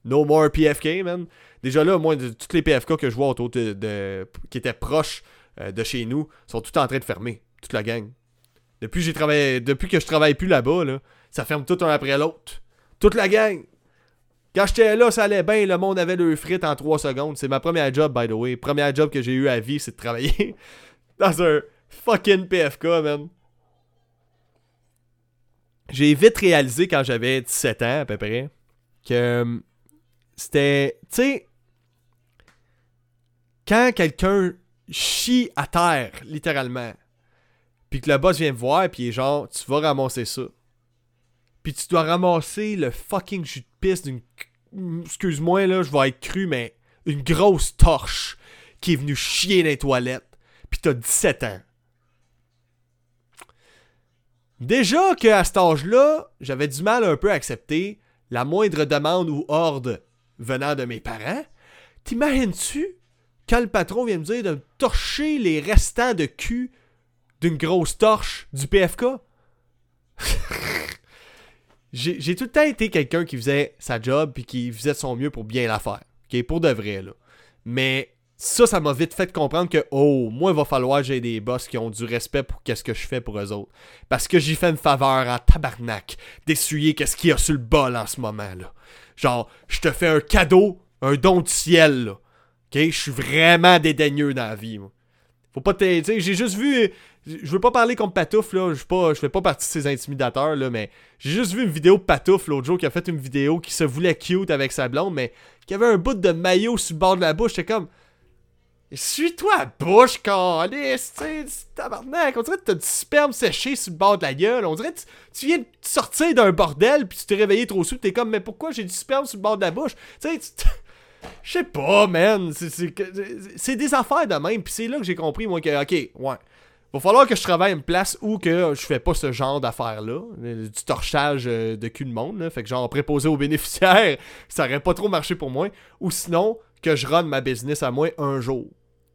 no more PFK, man. Déjà là, moi, de, toutes les PFK que je vois autour de, qui étaient proches euh, de chez nous sont tout en train de fermer. Toute la gang. Depuis, travaillé, que je travaille plus là-bas, là, ça ferme tout un après l'autre. Toute la gang. Quand j'étais là, ça allait bien, le monde avait le frites en 3 secondes. C'est ma première job, by the way. Première job que j'ai eu à vie, c'est de travailler dans un fucking PFK, man. J'ai vite réalisé quand j'avais 17 ans, à peu près, que euh, c'était. Tu sais, quand quelqu'un chie à terre, littéralement, puis que le boss vient me voir, puis il est genre, tu vas ramasser ça. Puis tu dois ramasser le fucking jus de piste d'une. Excuse-moi, là, je vais être cru, mais une grosse torche qui est venue chier dans les toilettes. Puis t'as 17 ans. Déjà qu'à cet âge-là, j'avais du mal un peu à accepter la moindre demande ou ordre venant de mes parents. T'imagines-tu quand le patron vient me dire de me torcher les restants de cul d'une grosse torche du PFK. j'ai tout le temps été quelqu'un qui faisait sa job puis qui faisait son mieux pour bien la faire. Pour de vrai. Mais ça, ça m'a vite fait comprendre que, oh, moi, il va falloir que j'ai des boss qui ont du respect pour qu'est-ce que je fais pour eux autres. Parce que j'ai fait une faveur en tabarnak d'essuyer qu'est-ce qu'il y a sur le bol en ce moment, là. Genre, je te fais un cadeau, un don du ciel? Je suis vraiment dédaigneux dans la vie. Faut pas. Tu j'ai juste vu. Je veux pas parler comme Patouf, là. Je pas, je fais pas partie de ces intimidateurs, là. Mais j'ai juste vu une vidéo de Patouf l'autre jour qui a fait une vidéo qui se voulait cute avec sa blonde, mais qui avait un bout de maillot sur le bord de la bouche. J'étais comme. Suis-toi à bouche, calice, tu tabarnak. On dirait que t'as du sperme séché sur le bord de la gueule. On dirait que tu, viens de sortir d'un bordel puis tu t'es réveillé trop sous. T'es comme, mais pourquoi j'ai du sperme sur le bord de la bouche? Tu sais, je sais pas, man. C'est des affaires de même. Puis c'est là que j'ai compris, moi, que, ok, ouais. Va falloir que je travaille à une place où que je fais pas ce genre d'affaires-là. Du torchage euh, de cul de monde. Là. Fait que genre préposé aux bénéficiaires, ça aurait pas trop marché pour moi. Ou sinon, que je run ma business à moi un jour.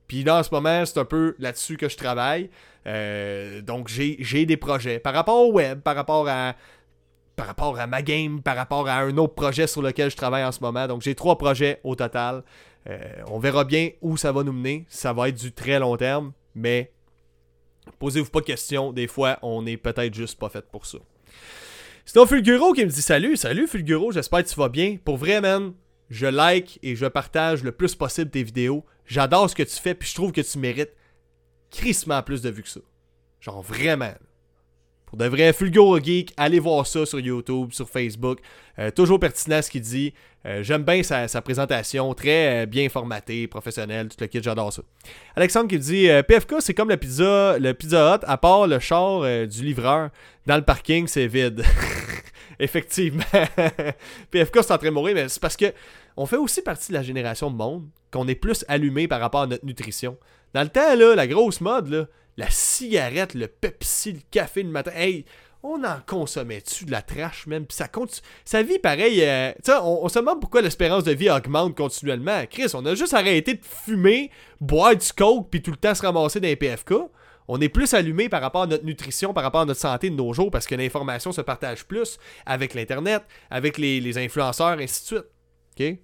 Puis là, en ce moment, c'est un peu là-dessus que je travaille. Euh, donc, j'ai des projets. Par rapport au web, par rapport à par rapport à ma game, par rapport à un autre projet sur lequel je travaille en ce moment. Donc, j'ai trois projets au total. Euh, on verra bien où ça va nous mener. Ça va être du très long terme, mais posez-vous pas de questions. Des fois, on est peut-être juste pas fait pour ça. C'est Fulguro qui me dit salut, salut Fulguro, j'espère que tu vas bien. Pour vrai, man, je like et je partage le plus possible tes vidéos. J'adore ce que tu fais, puis je trouve que tu mérites crissement plus de vues que ça. Genre vraiment. Pour de vrais Fulguro Geek, allez voir ça sur YouTube, sur Facebook. Euh, toujours pertinent ce qu'il dit. Euh, j'aime bien sa, présentation, très euh, bien formatée, professionnelle, tout le kit, j'adore ça. Alexandre qui dit PFK, c'est comme le pizza, le pizza Hut, à part le char du livreur. Dans le parking, c'est vide. Effectivement. PFK, c'est en train de mourir, mais c'est parce que on fait aussi partie de la génération de monde qu'on est plus allumé par rapport à notre nutrition. Dans le temps, là, la grosse mode, la cigarette, le Pepsi, le café le matin, on en consommait-tu de la trash même? Puis ça compte. Sa vie, pareil. Euh, tu on, on, se demande pourquoi l'espérance de vie augmente continuellement. Chris, on a juste arrêté de fumer, boire du coke, puis tout le temps se ramasser les PFK. On est plus allumé par rapport à notre nutrition, par rapport à notre santé de nos jours, parce que l'information se partage plus avec l'Internet, avec les, les influenceurs, ainsi de suite. OK?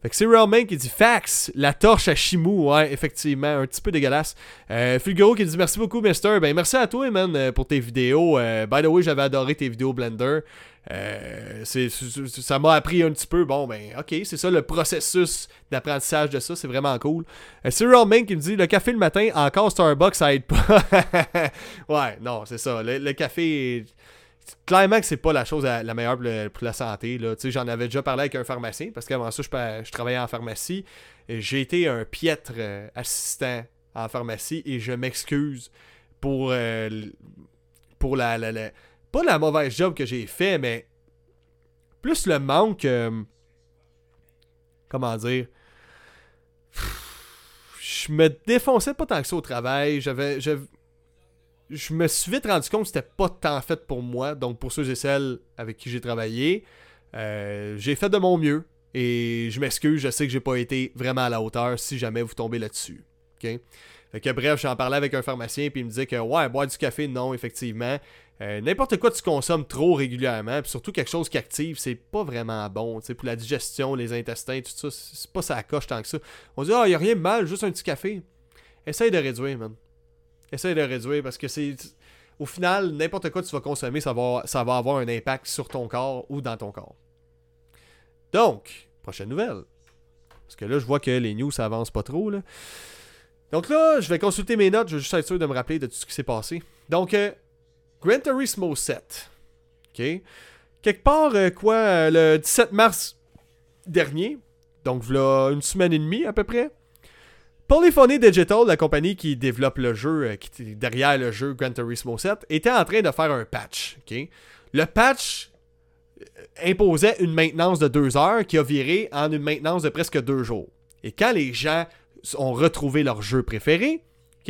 Fait que c'est qui dit Fax, la torche à Chimou, ouais, effectivement, un petit peu dégueulasse. Euh, qui dit merci beaucoup, Mister. Ben, merci à toi, man, euh, pour tes vidéos. Euh, by the way, j'avais adoré tes vidéos Blender. Euh, ça m'a appris un petit peu. Bon, ben, ok, c'est ça le processus d'apprentissage de ça, c'est vraiment cool. Euh, c'est Realman qui me dit le café le matin, encore Starbucks, ça aide pas. ouais, non, c'est ça. Le, café clairement que c'est pas la chose la, meilleure pour, la santé. J'en avais déjà parlé avec un pharmacien parce qu'avant ça, je, travaillais en pharmacie. J'ai été un piètre euh, assistant en pharmacie et je m'excuse pour, euh, pour la, Pas la mauvaise job que j'ai fait, mais plus le manque. Euh, comment dire je me défonçais pas tant que ça au travail. J'avais, je me suis vite rendu compte que c'était pas tant fait pour moi. Donc, pour ceux et celles avec qui j'ai travaillé, euh, j'ai fait de mon mieux. Et je m'excuse, je sais que j'ai pas été vraiment à la hauteur si jamais vous tombez là-dessus. Que bref, j'en parlais avec un pharmacien, puis il me disait que ouais, boire du café, non, effectivement. Euh, n'importe quoi tu consommes trop régulièrement, puis surtout quelque chose qui active, c'est pas vraiment bon. Pour la digestion, les intestins, tout ça, c'est pas ça coche tant que ça. On dit, ah, oh, a rien de mal, juste un petit café. Essaye de réduire, man. Essaye de réduire parce que c'est. Au final, n'importe quoi que tu vas consommer, ça va, ça va avoir un impact sur ton corps ou dans ton corps. Donc, prochaine nouvelle. Parce que là, je vois que les news, ça avance pas trop. Là. Donc là, je vais consulter mes notes. Je veux juste être sûr de me rappeler de tout ce qui s'est passé. Donc, euh, Gran Turismo 7. OK? Quelque part, euh, quoi, euh, le 17 mars dernier. Donc, voilà une semaine et demie à peu près. Polyphony Digital, la compagnie qui développe le jeu, euh, qui est derrière le jeu Gran Turismo 7, était en train de faire un patch. Le patch euh, imposait une maintenance de deux heures qui a viré en une maintenance de presque deux jours. Et quand les gens ont retrouvé leur jeu préféré,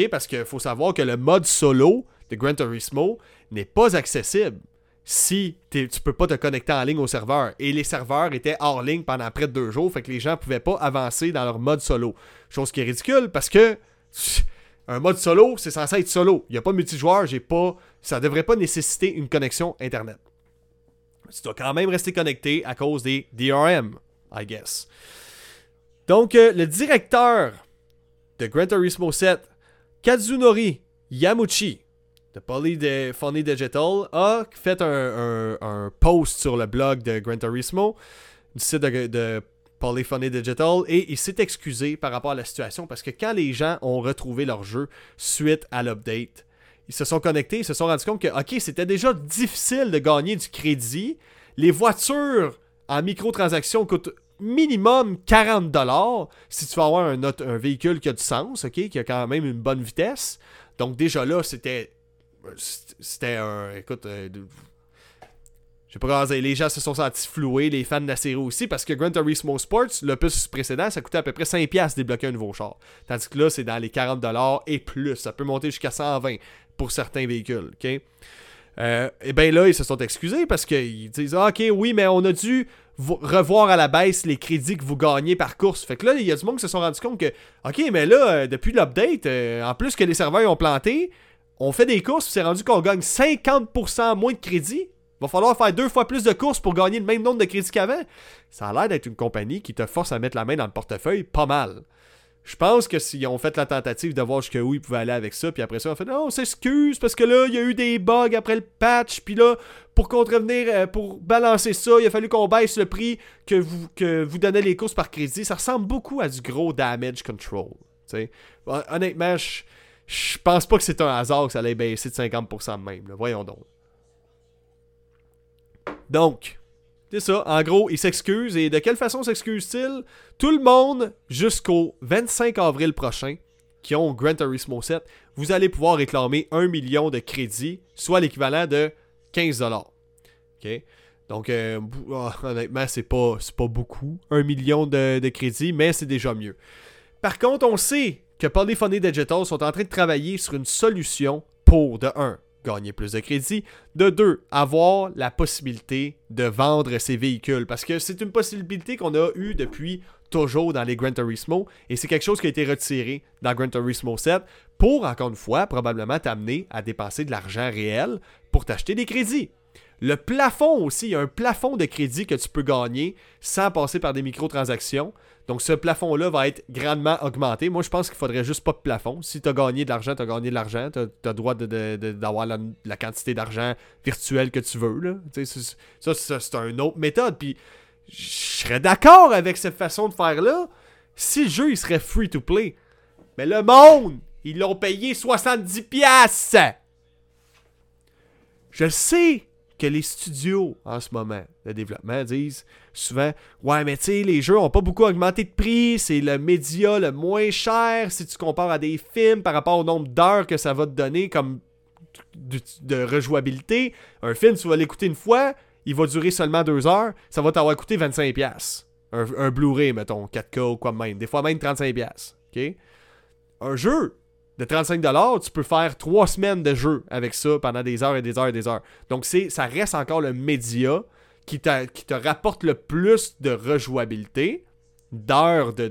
parce qu'il faut savoir que le mode solo de Gran Turismo n'est pas accessible si tu peux pas te connecter en ligne au serveur. Et les serveurs étaient hors ligne pendant près de deux jours, fait que les gens pouvaient pas avancer dans leur mode solo. Chose qui est ridicule parce que un mode solo, c'est censé être solo. Il n'y a pas de multijoueur, j'ai pas. Ça devrait pas nécessiter une connexion Internet. Tu dois quand même rester connecté à cause des DRM, I guess. Donc, euh, le directeur de Gran Turismo 7, Kazunori Yamuchi de Poly de Funny Digital a fait un, post sur le blog de Gran Turismo du site de, de Polyphony Digital et il s'est excusé par rapport à la situation parce que quand les gens ont retrouvé leur jeu suite à l'update, ils se sont connectés, ils se sont rendus compte que, ok, c'était déjà difficile de gagner du crédit. Les voitures en microtransaction coûtent minimum 40$ si tu veux avoir un, un véhicule qui a du sens, ok, qui a quand même une bonne vitesse. Donc déjà là, c'était c'était un écoute euh, je sais pas dire, les gens se sont sentis floués, les fans de la série aussi, parce que Gran Turismo Sports, l'opus précédent, ça coûtait à peu près 5$ débloquer un nouveau char. Tandis que là, c'est dans les 40$ et plus. Ça peut monter jusqu'à 120$ pour certains véhicules, ok? Euh, et bien là, ils se sont excusés parce qu'ils disent ah, Ok, oui, mais on a dû revoir à la baisse les crédits que vous gagnez par course. Fait que là, il y a du monde qui se sont rendus compte que Ok, mais là, euh, depuis l'update, euh, en plus que les serveurs ont planté, on fait des courses, c'est rendu qu'on gagne 50% moins de crédits. Va falloir faire deux fois plus de courses pour gagner le même nombre de crédits qu'avant. Ça a l'air d'être une compagnie qui te force à mettre la main dans le portefeuille pas mal. Je pense que s'ils ont fait la tentative de voir jusqu'où ils pouvaient aller avec ça, puis après ça, on fait non, on s'excuse parce que là, il y a eu des bugs après le patch, puis là, pour contrevenir, euh, pour balancer ça, il a fallu qu'on baisse le prix que vous, que vous donnez les courses par crédit. Ça ressemble beaucoup à du gros damage control. Honnêtement, je pense pas que c'est un hasard que ça allait baisser de 50% de même. Voyons donc. Donc, c'est ça. En gros, il s'excuse. Et de quelle façon s'excuse-t-il? Tout le monde, jusqu'au 25 avril prochain, qui ont Gran Turismo 7, vous allez pouvoir réclamer 1 million de crédits, soit l'équivalent de 15 OK? Donc, euh, ah, honnêtement, c'est pas, pas beaucoup, 1 million de crédits, mais c'est déjà mieux. Par contre, on sait que Polyphony Digital sont en train de travailler sur une solution pour, de 1, gagner plus de crédit. De deux, avoir la possibilité de vendre ses véhicules. Parce que c'est une possibilité qu'on a eue depuis toujours dans les Gran Turismo. Et c'est quelque chose qui a été retiré dans Gran Turismo 7 pour, encore une fois, probablement t'amener à dépenser de l'argent réel pour t'acheter des crédits. Le plafond aussi, il y a un plafond de crédit que tu peux gagner sans passer par des microtransactions. Donc ce plafond-là va être grandement augmenté. Moi, je pense qu'il faudrait juste pas de plafond. Si tu as gagné de l'argent, tu as gagné de l'argent. Tu as, le droit d'avoir la, quantité d'argent virtuel que tu veux. Là. Ça, c'est une autre méthode. Puis je serais d'accord avec cette façon de faire-là si le jeu il serait free to play. Mais le monde, ils l'ont payé 70$. Je sais que les studios en ce moment de développement disent souvent Ouais, mais tu sais, les jeux ont pas beaucoup augmenté de prix, c'est le média le moins cher si tu compares à des films par rapport au nombre d'heures que ça va te donner comme de, rejouabilité. Un film, tu vas l'écouter une fois, il va durer seulement deux heures, ça va t'avoir coûté 25$. Un, un Blu-ray, mettons, 4K ou quoi même. Des fois même 35$. OK? Un jeu, de 35$, tu peux faire trois semaines de jeu avec ça pendant des heures et des heures et des heures. Donc, ça reste encore le média qui, te rapporte le plus de rejouabilité, d'heures de,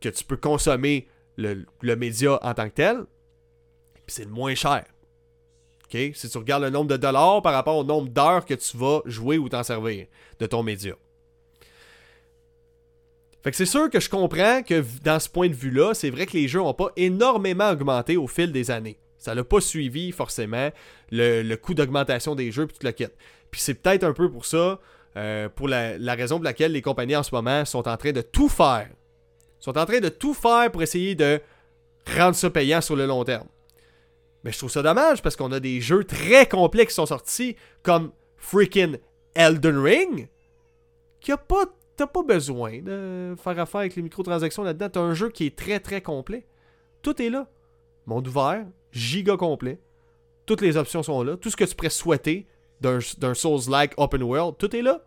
que tu peux consommer le, média en tant que tel. Puis c'est le moins cher. Si tu regardes le nombre de dollars par rapport au nombre d'heures que tu vas jouer ou t'en servir de ton média. Fait que c'est sûr que je comprends que dans ce point de vue-là, c'est vrai que les jeux n'ont pas énormément augmenté au fil des années. Ça n'a pas suivi forcément le, coût d'augmentation des jeux puis toute la quête. Puis c'est peut-être un peu pour ça, euh, pour la, raison pour laquelle les compagnies en ce moment sont en train de tout faire. Sont en train de tout faire pour essayer de rendre ça payant sur le long terme. Mais je trouve ça dommage parce qu'on a des jeux très complets qui sont sortis comme freaking Elden Ring qui a pas t'as pas besoin de faire affaire avec les microtransactions là-dedans. T'as un jeu qui est très très complet. Tout est là. Monde ouvert, giga complet. Toutes les options sont là. Tout ce que tu pourrais souhaiter d'un Souls-like open world, tout est là.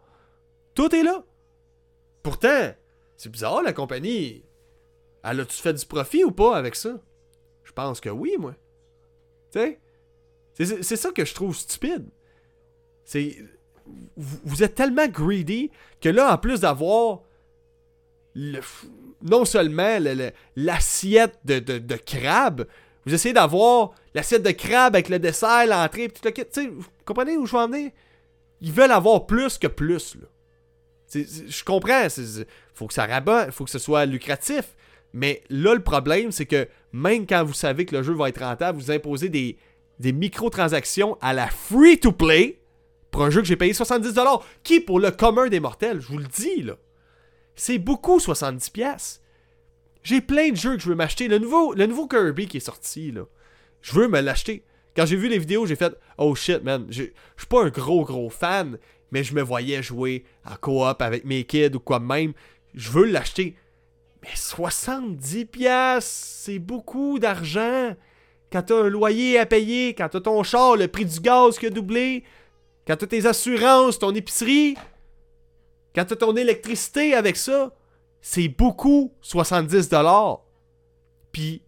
Tout est là. Pourtant, c'est bizarre, la compagnie. Elle a-tu fait du profit ou pas avec ça? Je pense que oui, moi. Tu sais? C'est ça que je trouve stupide. C'est vous, êtes tellement greedy que là, en plus d'avoir non seulement l'assiette de, de, crabe, vous essayez d'avoir l'assiette de crabe avec le dessert, l'entrée, tout le kit. Vous comprenez où je veux en venir? Ils veulent avoir plus que plus. Là. je comprends. Il faut que ça rabat, faut que ce soit lucratif. Mais là, le problème, c'est que même quand vous savez que le jeu va être rentable, vous imposez des, des microtransactions à la free-to-play pour un jeu que j'ai payé 70$, qui pour le commun des mortels, je vous le dis, là, c'est beaucoup 70$. J'ai plein de jeux que je veux m'acheter. Le nouveau, le nouveau Kirby qui est sorti, là, je veux me l'acheter. Quand j'ai vu les vidéos, j'ai fait Oh shit, man. Je suis pas un gros, gros fan, mais je me voyais jouer en coop avec mes kids ou quoi même. Je veux l'acheter. Mais 70$, c'est beaucoup d'argent. Quand t'as un loyer à payer, quand t'as ton char, le prix du gaz qui a doublé, quand t'as tes assurances, ton épicerie, quand t'as ton électricité avec ça, c'est beaucoup 70$. Puis,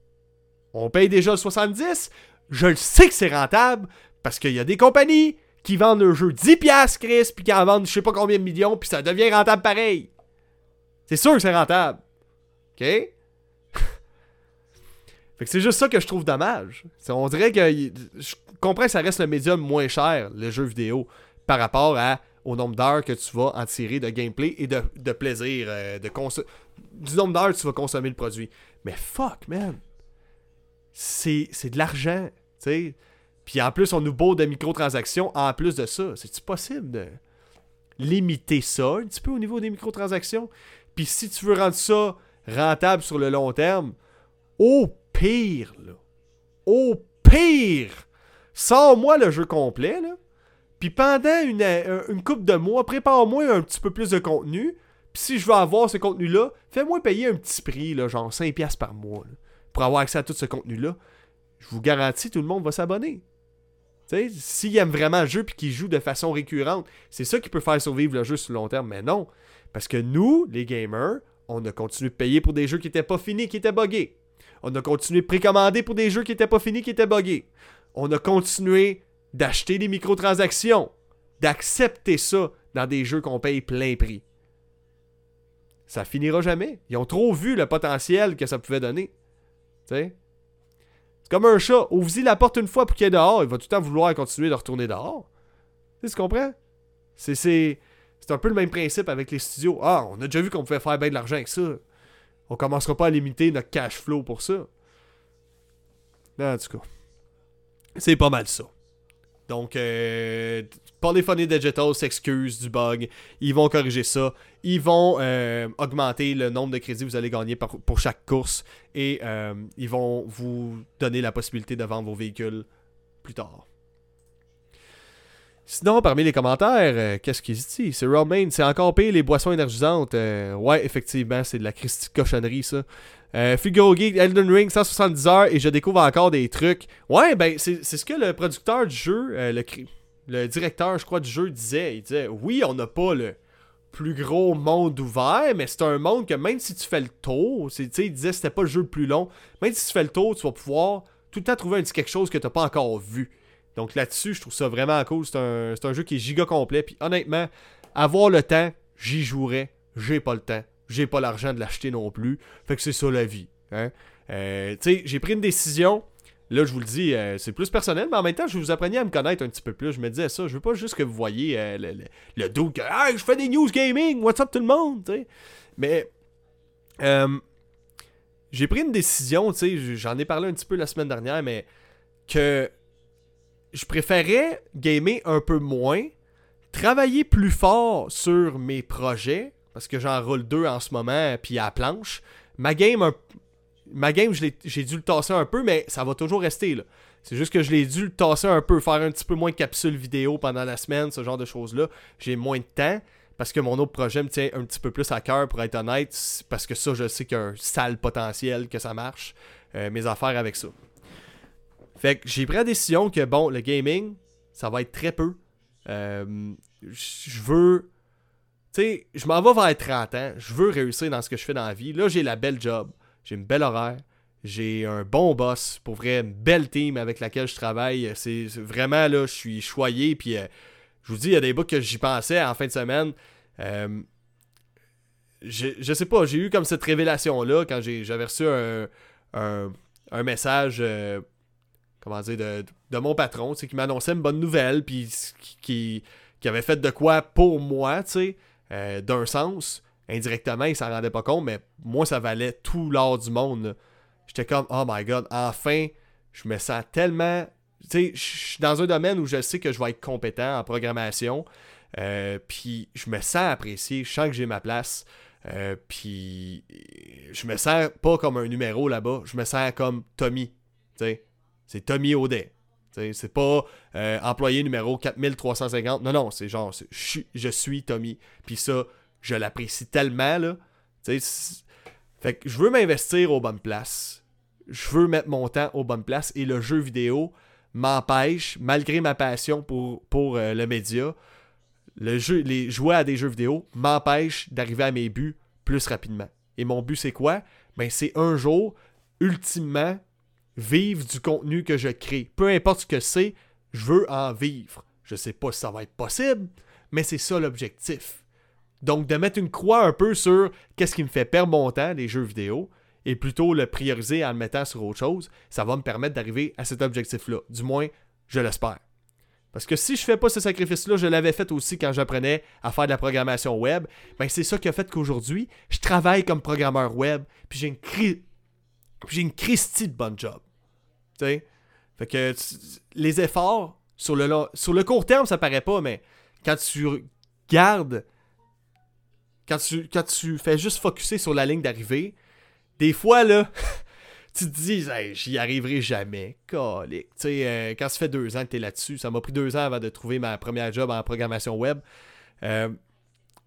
on paye déjà le 70$, je le sais que c'est rentable parce qu'il y a des compagnies qui vendent un jeu 10$, Chris, puis qui en vendent je sais pas combien de millions, puis ça devient rentable pareil. C'est sûr que c'est rentable. OK? fait que c'est juste ça que je trouve dommage. on dirait que. Je comprends que ça reste le médium moins cher, le jeu vidéo, par rapport à, au nombre d'heures que tu vas en tirer de gameplay et de, plaisir. Euh, du nombre d'heures que tu vas consommer le produit. Mais fuck, man c'est, de l'argent, tu sais. Puis en plus, on nous bourre de microtransactions en plus de ça. C'est-tu possible de limiter ça un petit peu au niveau des microtransactions? Puis si tu veux rendre ça rentable sur le long terme, au pire, là, au pire, sors-moi le jeu complet, là. Puis pendant une, une couple de mois, prépare-moi un petit peu plus de contenu. Puis si je veux avoir ce contenu-là, fais-moi payer un petit prix, là, genre 5$ par mois. Pour avoir accès à tout ce contenu-là, je vous garantis, tout le monde va s'abonner. S'il aime vraiment le jeu et qu'il joue de façon récurrente, c'est ça qui peut faire survivre le jeu sur le long terme. Mais non. Parce que nous, les gamers, on a continué de payer pour des jeux qui n'étaient pas finis, qui étaient buggés. On a continué de précommander pour des jeux qui n'étaient pas finis, qui étaient buggés. On a continué d'acheter des microtransactions, d'accepter ça dans des jeux qu'on paye plein prix. Ça finira jamais. Ils ont trop vu le potentiel que ça pouvait donner. C'est comme un chat. Ouvre-y la porte une fois pour qu'il est dehors. Il va tout le temps vouloir continuer de retourner dehors. Tu comprends? C'est, un peu le même principe avec les studios. Ah, on a déjà vu qu'on pouvait faire bien de l'argent avec ça. On commencera pas à limiter notre cash flow pour ça. en tout cas, c'est pas mal ça. Donc, euh, Polyphony Digital s'excuse du bug. Ils vont corriger ça. Ils vont euh, augmenter le nombre de crédits que vous allez gagner pour chaque course. Et euh, ils vont vous donner la possibilité de vendre vos véhicules plus tard. Sinon, parmi les commentaires, euh, qu'est-ce qu'ils disent C'est Romain, c'est encore pire les boissons énergisantes. ouais, effectivement, c'est de la christie cochonnerie, ça. Euh, Geek, Elden Ring, 170 heures et je découvre encore des trucs. Ouais, ben, c'est ce que le producteur du jeu, euh, le, directeur, je crois, du jeu disait. Il disait Oui, on n'a pas le plus gros monde ouvert, mais c'est un monde que même si tu fais le tour, il disait c'était pas le jeu le plus long, même si tu fais le tour, tu vas pouvoir tout le temps trouver un petit quelque chose que tu n'as pas encore vu. Donc là-dessus, je trouve ça vraiment cool. C'est un, jeu qui est giga complet. Puis honnêtement, avoir le temps, j'y jouerais. J'ai pas le temps j'ai pas l'argent de l'acheter non plus. Fait que c'est ça la vie. Hein? Euh, tu sais, j'ai pris une décision. Là, je vous le dis, euh, c'est plus personnel, mais en même temps, je vous apprenais à me connaître un petit peu plus. Je me disais ça, je veux pas juste que vous voyez euh, le, le, doute que ah, je fais des news gaming, what's up tout le monde, sais. Mais j'ai pris une décision, tu sais, j'en ai parlé un petit peu la semaine dernière, mais que je préférais gamer un peu moins, travailler plus fort sur mes projets, parce que j'en roule deux en ce moment, puis à la planche. Ma game, ma game j'ai dû le tasser un peu, mais ça va toujours rester. là. C'est juste que je l'ai dû le tasser un peu, faire un petit peu moins de capsules vidéo pendant la semaine, ce genre de choses-là. J'ai moins de temps parce que mon autre projet me tient un petit peu plus à cœur, pour être honnête, parce que ça, je sais qu'il y a un sale potentiel que ça marche, euh, mes affaires avec ça. Fait que j'ai pris la décision que, bon, le gaming, ça va être très peu. Euh, je veux tu sais, je m'en vais vers 30 ans, je veux réussir dans ce que je fais dans la vie. Là, j'ai la belle job, j'ai une belle horaire, j'ai un bon boss, pour vrai, une belle team avec laquelle je travaille. C'est vraiment, là, je suis choyé, puis euh, je vous dis, il y a des bouts que j'y pensais en fin de semaine. Euh, je, sais pas, j'ai eu comme cette révélation-là quand j'avais reçu un, message, euh, comment dire, de, de mon patron, qui m'annonçait une bonne nouvelle, puis qui, qui, avait fait de quoi pour moi, tu sais. Euh, d'un sens, indirectement, il s'en rendait pas compte, mais moi, ça valait tout l'or du monde. J'étais comme, oh my god, enfin, je me sens tellement. Tu sais, je suis dans un domaine où je sais que je vais être compétent en programmation. Euh, puis je me sens apprécié, je sens que j'ai ma place. Euh, puis je me sens pas comme un numéro là-bas, je me sens comme Tommy. C'est Tommy Audet. C'est pas euh, employé numéro 4350. Non, non, c'est genre, je, suis Tommy. Puis ça, je l'apprécie tellement. Là. Fait que je veux m'investir aux bonnes places. Je veux mettre mon temps aux bonnes places. Et le jeu vidéo m'empêche, malgré ma passion pour, pour le média, le jeu, les jouer à des jeux vidéo m'empêche d'arriver à mes buts plus rapidement. Et mon but, c'est quoi? Ben, c'est un jour, ultimement, vivre du contenu que je crée. Peu importe ce que c'est, je veux en vivre. Je sais pas si ça va être possible, mais c'est ça l'objectif. Donc, de mettre une croix un peu sur qu'est-ce qui me fait perdre mon temps, les jeux vidéo, et plutôt le prioriser en le mettant sur autre chose, ça va me permettre d'arriver à cet objectif-là. Du moins, je l'espère. Parce que si je fais pas ce sacrifice-là, je l'avais fait aussi quand j'apprenais à faire de la programmation web. Ben c'est ça qui a fait qu'aujourd'hui, je travaille comme programmeur web, puis j'ai une cri... une Christie de bon job. Tu sais? Fait que les efforts sur le sur le court terme, ça paraît pas, mais quand tu gardes quand tu quand tu fais juste focuser sur la ligne d'arrivée, des fois là tu te dis, j'y arriverai jamais. Euh, quand ça fait deux ans que tu es là-dessus, ça m'a pris deux ans avant de trouver ma première job en programmation web. Euh,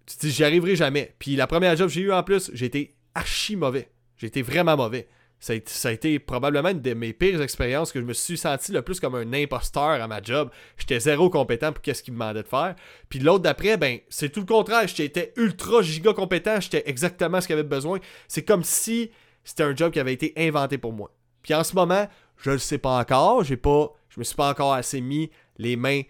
tu te dis, j'y arriverai jamais. Puis la première job que j'ai eu en plus, été archi mauvais. Été vraiment mauvais. Ça a, été, probablement une de mes pires expériences que je me suis senti le plus comme un imposteur à ma job. J'étais zéro compétent pour qu'est-ce qu'il me demandait de faire. Puis l'autre d'après, ben, c'est tout le contraire. J'étais ultra giga compétent. J'étais exactement ce qu'il avait besoin. C'est comme si c'était un job qui avait été inventé pour moi. Puis en ce moment, je le sais pas encore, j'ai pas je me suis pas encore assez mis les mains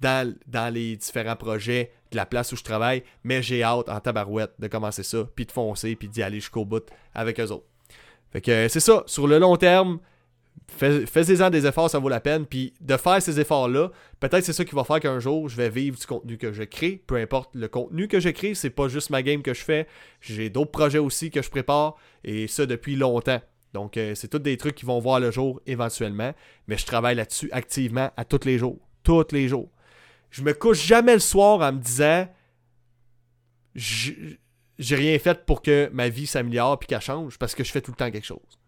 dans, dans les différents projets de la place où je travaille, mais j'ai hâte en tabarouette de commencer ça, puis de foncer, puis d'y aller jusqu'au bout avec eux autres. Fait que c'est ça, sur le long terme, faites-en des efforts, ça vaut la peine. Puis de faire ces efforts-là, peut-être c'est ça qui va faire qu'un jour, je vais vivre du contenu que je crée. Peu importe le contenu que je crée, c'est pas juste ma game que je fais. J'ai d'autres projets aussi que je prépare. Et ça depuis longtemps. Donc, euh, c'est tous des trucs qui vont voir le jour éventuellement. Mais je travaille là-dessus activement à tous les jours. Tous les jours. Je me couche jamais le soir en me disant j'ai rien fait pour que ma vie s'améliore puis qu'elle change parce que je fais tout le temps quelque chose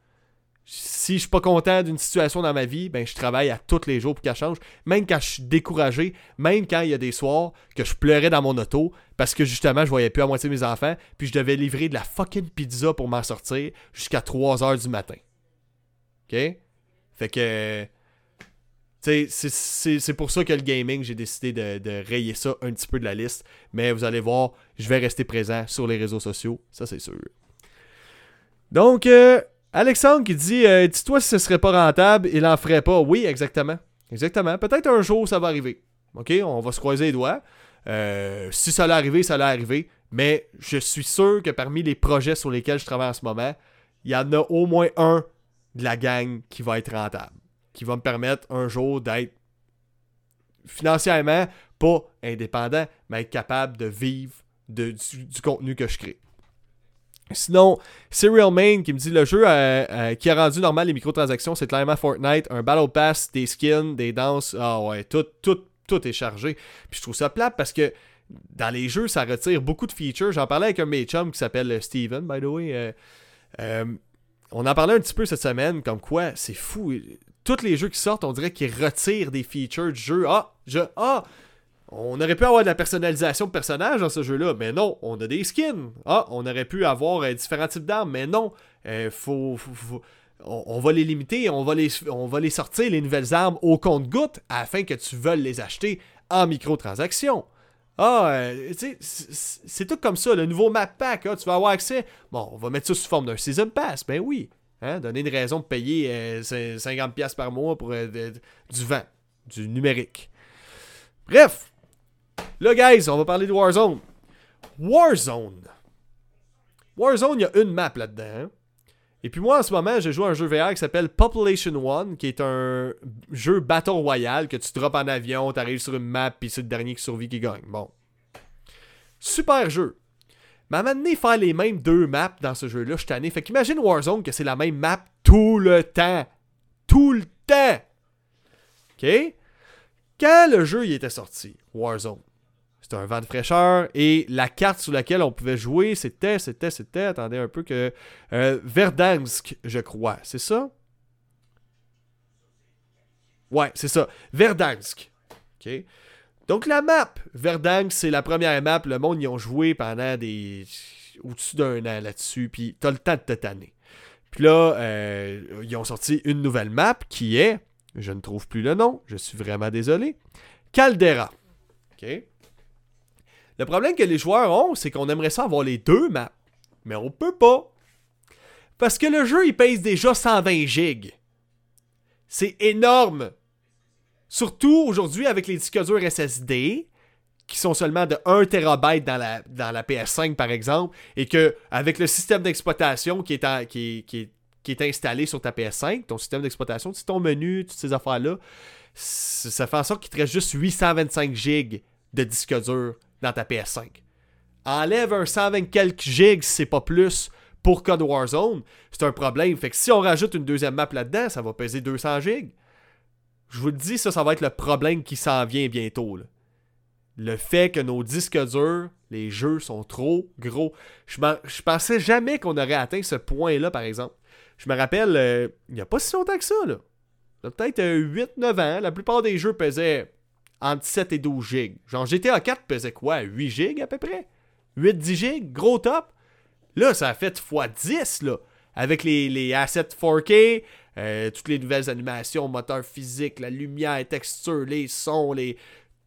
si je suis pas content d'une situation dans ma vie, ben je travaille à tous les jours pour qu'elle change. Même quand je suis découragé, même quand il y a des soirs que je pleurais dans mon auto parce que justement je voyais plus à moitié mes enfants, puis je devais livrer de la fucking pizza pour m'en sortir jusqu'à 3 heures du matin. OK? Fait que. C'est pour ça que le gaming, j'ai décidé de, de, rayer ça un petit peu de la liste. Mais vous allez voir, je vais rester présent sur les réseaux sociaux, ça c'est sûr. Donc, euh, Alexandre qui dit euh, Dis-toi si ce serait pas rentable, il en ferait pas. Oui, exactement. Exactement. Peut-être un jour ça va arriver. OK, on va se croiser les doigts. Euh, si ça allait arriver, ça allait arriver. Mais je suis sûr que parmi les projets sur lesquels je travaille en ce moment, il y en a au moins un de la gang qui va être rentable. Qui va me permettre un jour d'être financièrement pas indépendant, mais être capable de vivre du contenu que je crée. Sinon, Serial Main qui me dit le jeu euh, euh, qui a rendu normal les microtransactions, c'est clairement Fortnite, un Battle Pass, des skins, des danses. Ah ouais, tout, tout, tout est chargé. Puis je trouve ça plate parce que dans les jeux, ça retire beaucoup de features. J'en parlais avec un de chum qui s'appelle Steven, by the way. Euh, on en parlait un petit peu cette semaine, comme quoi c'est fou. Tous les jeux qui sortent, on dirait qu'ils retirent des features du jeu. Ah, je. Ah! On aurait pu avoir de la personnalisation de personnages dans ce jeu-là, mais non, on a des skins. Ah, on aurait pu avoir euh, différents types d'armes, mais non. Euh, faut, on, va les limiter, on va les, on va les sortir, les nouvelles armes, au compte-goutte, afin que tu veuilles les acheter en microtransactions. Ah, euh, c'est tout comme ça. Le nouveau map pack, ah, tu vas avoir accès. Bon, on va mettre ça sous forme d'un Season Pass. Ben oui. Hein, donner une raison de payer 50$ par mois pour du vent, du numérique. Bref, Là, guys, on va parler de Warzone. Warzone. Warzone, il y a une map là-dedans. Hein. Et puis moi, en ce moment, je joue à un jeu VR qui s'appelle Population One, qui est un jeu Battle Royale que tu drops en avion, tu arrives sur une map, puis c'est le dernier qui survit qui gagne. Bon. Super jeu. Mais à un moment donné, faire les mêmes deux maps dans ce jeu-là, je suis. Fait qu'imagine Warzone que c'est la même map tout le temps. Tout le temps. OK? Quand le jeu il était sorti, Warzone, c'était un vent de fraîcheur et la carte sur laquelle on pouvait jouer, c'était, c'était, c'était, attendez un peu que. Euh, Verdansk, je crois. C'est ça? Ouais, c'est ça. Verdansk. OK? Donc la map, Verdansk, c'est la première map. Le monde y ont joué pendant des. au-dessus d'un an là-dessus. Puis t'as le temps de te tanner. Puis là, euh, ils ont sorti une nouvelle map qui est. Je ne trouve plus le nom. Je suis vraiment désolé. Caldera. OK? Le problème que les joueurs ont, c'est qu'on aimerait ça avoir les deux maps. Mais on peut pas. Parce que le jeu, il pèse déjà 120 gigs. C'est énorme. Surtout aujourd'hui avec les disques durs SSD qui sont seulement de 1 TB dans la, dans la PS5 par exemple et que avec le système d'exploitation qui est, installé sur ta PS5, ton système d'exploitation, ton menu, toutes ces affaires-là, ça fait en sorte qu'il te reste juste 825 gigs de disque dur dans ta PS5. Enlève un 120 quelques gigs, c'est pas plus pour Code Warzone, c'est un problème. Fait que si on rajoute une deuxième map là-dedans, ça va peser 200 gigs. Je vous le dis, ça, ça va être le problème qui s'en vient bientôt. Le fait que nos disques durs, les jeux sont trop gros. Je, je pensais jamais qu'on aurait atteint ce point-là, par exemple. Je me rappelle, euh, il n'y a pas si longtemps que ça, là. Peut-être 8-9 euh, ans, la plupart des jeux pesaient entre 7 et 12 gigs. Genre GTA 4 pesait quoi? 8 gigs à peu près? 8-10 gigs, gros top? Là, ça a fait x10, là. Avec les, les assets 4K, euh, toutes les nouvelles animations, moteur physique, la lumière, texture, les sons, les.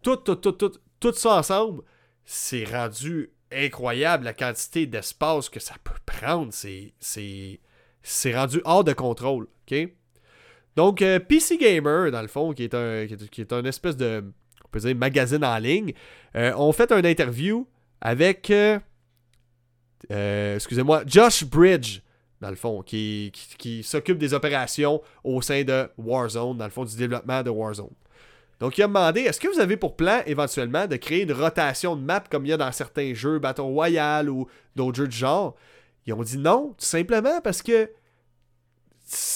Tout, tout, tout, tout, tout ça ensemble, c'est rendu incroyable la quantité d'espace que ça peut prendre. C'est. C'est rendu hors de contrôle. Donc, euh, PC Gamer, dans le fond, qui est un, qui est, un espèce de. On peut dire magazine en ligne, euh, ont fait une interview avec. excusez-moi, Josh Bridge dans le fond, qui, qui, s'occupe des opérations au sein de Warzone, dans le fond, du développement de Warzone. Donc, il a demandé est-ce que vous avez pour plan éventuellement de créer une rotation de map comme il y a dans certains jeux Battle Royale ou d'autres jeux de genre? Ils ont dit non, tout simplement parce que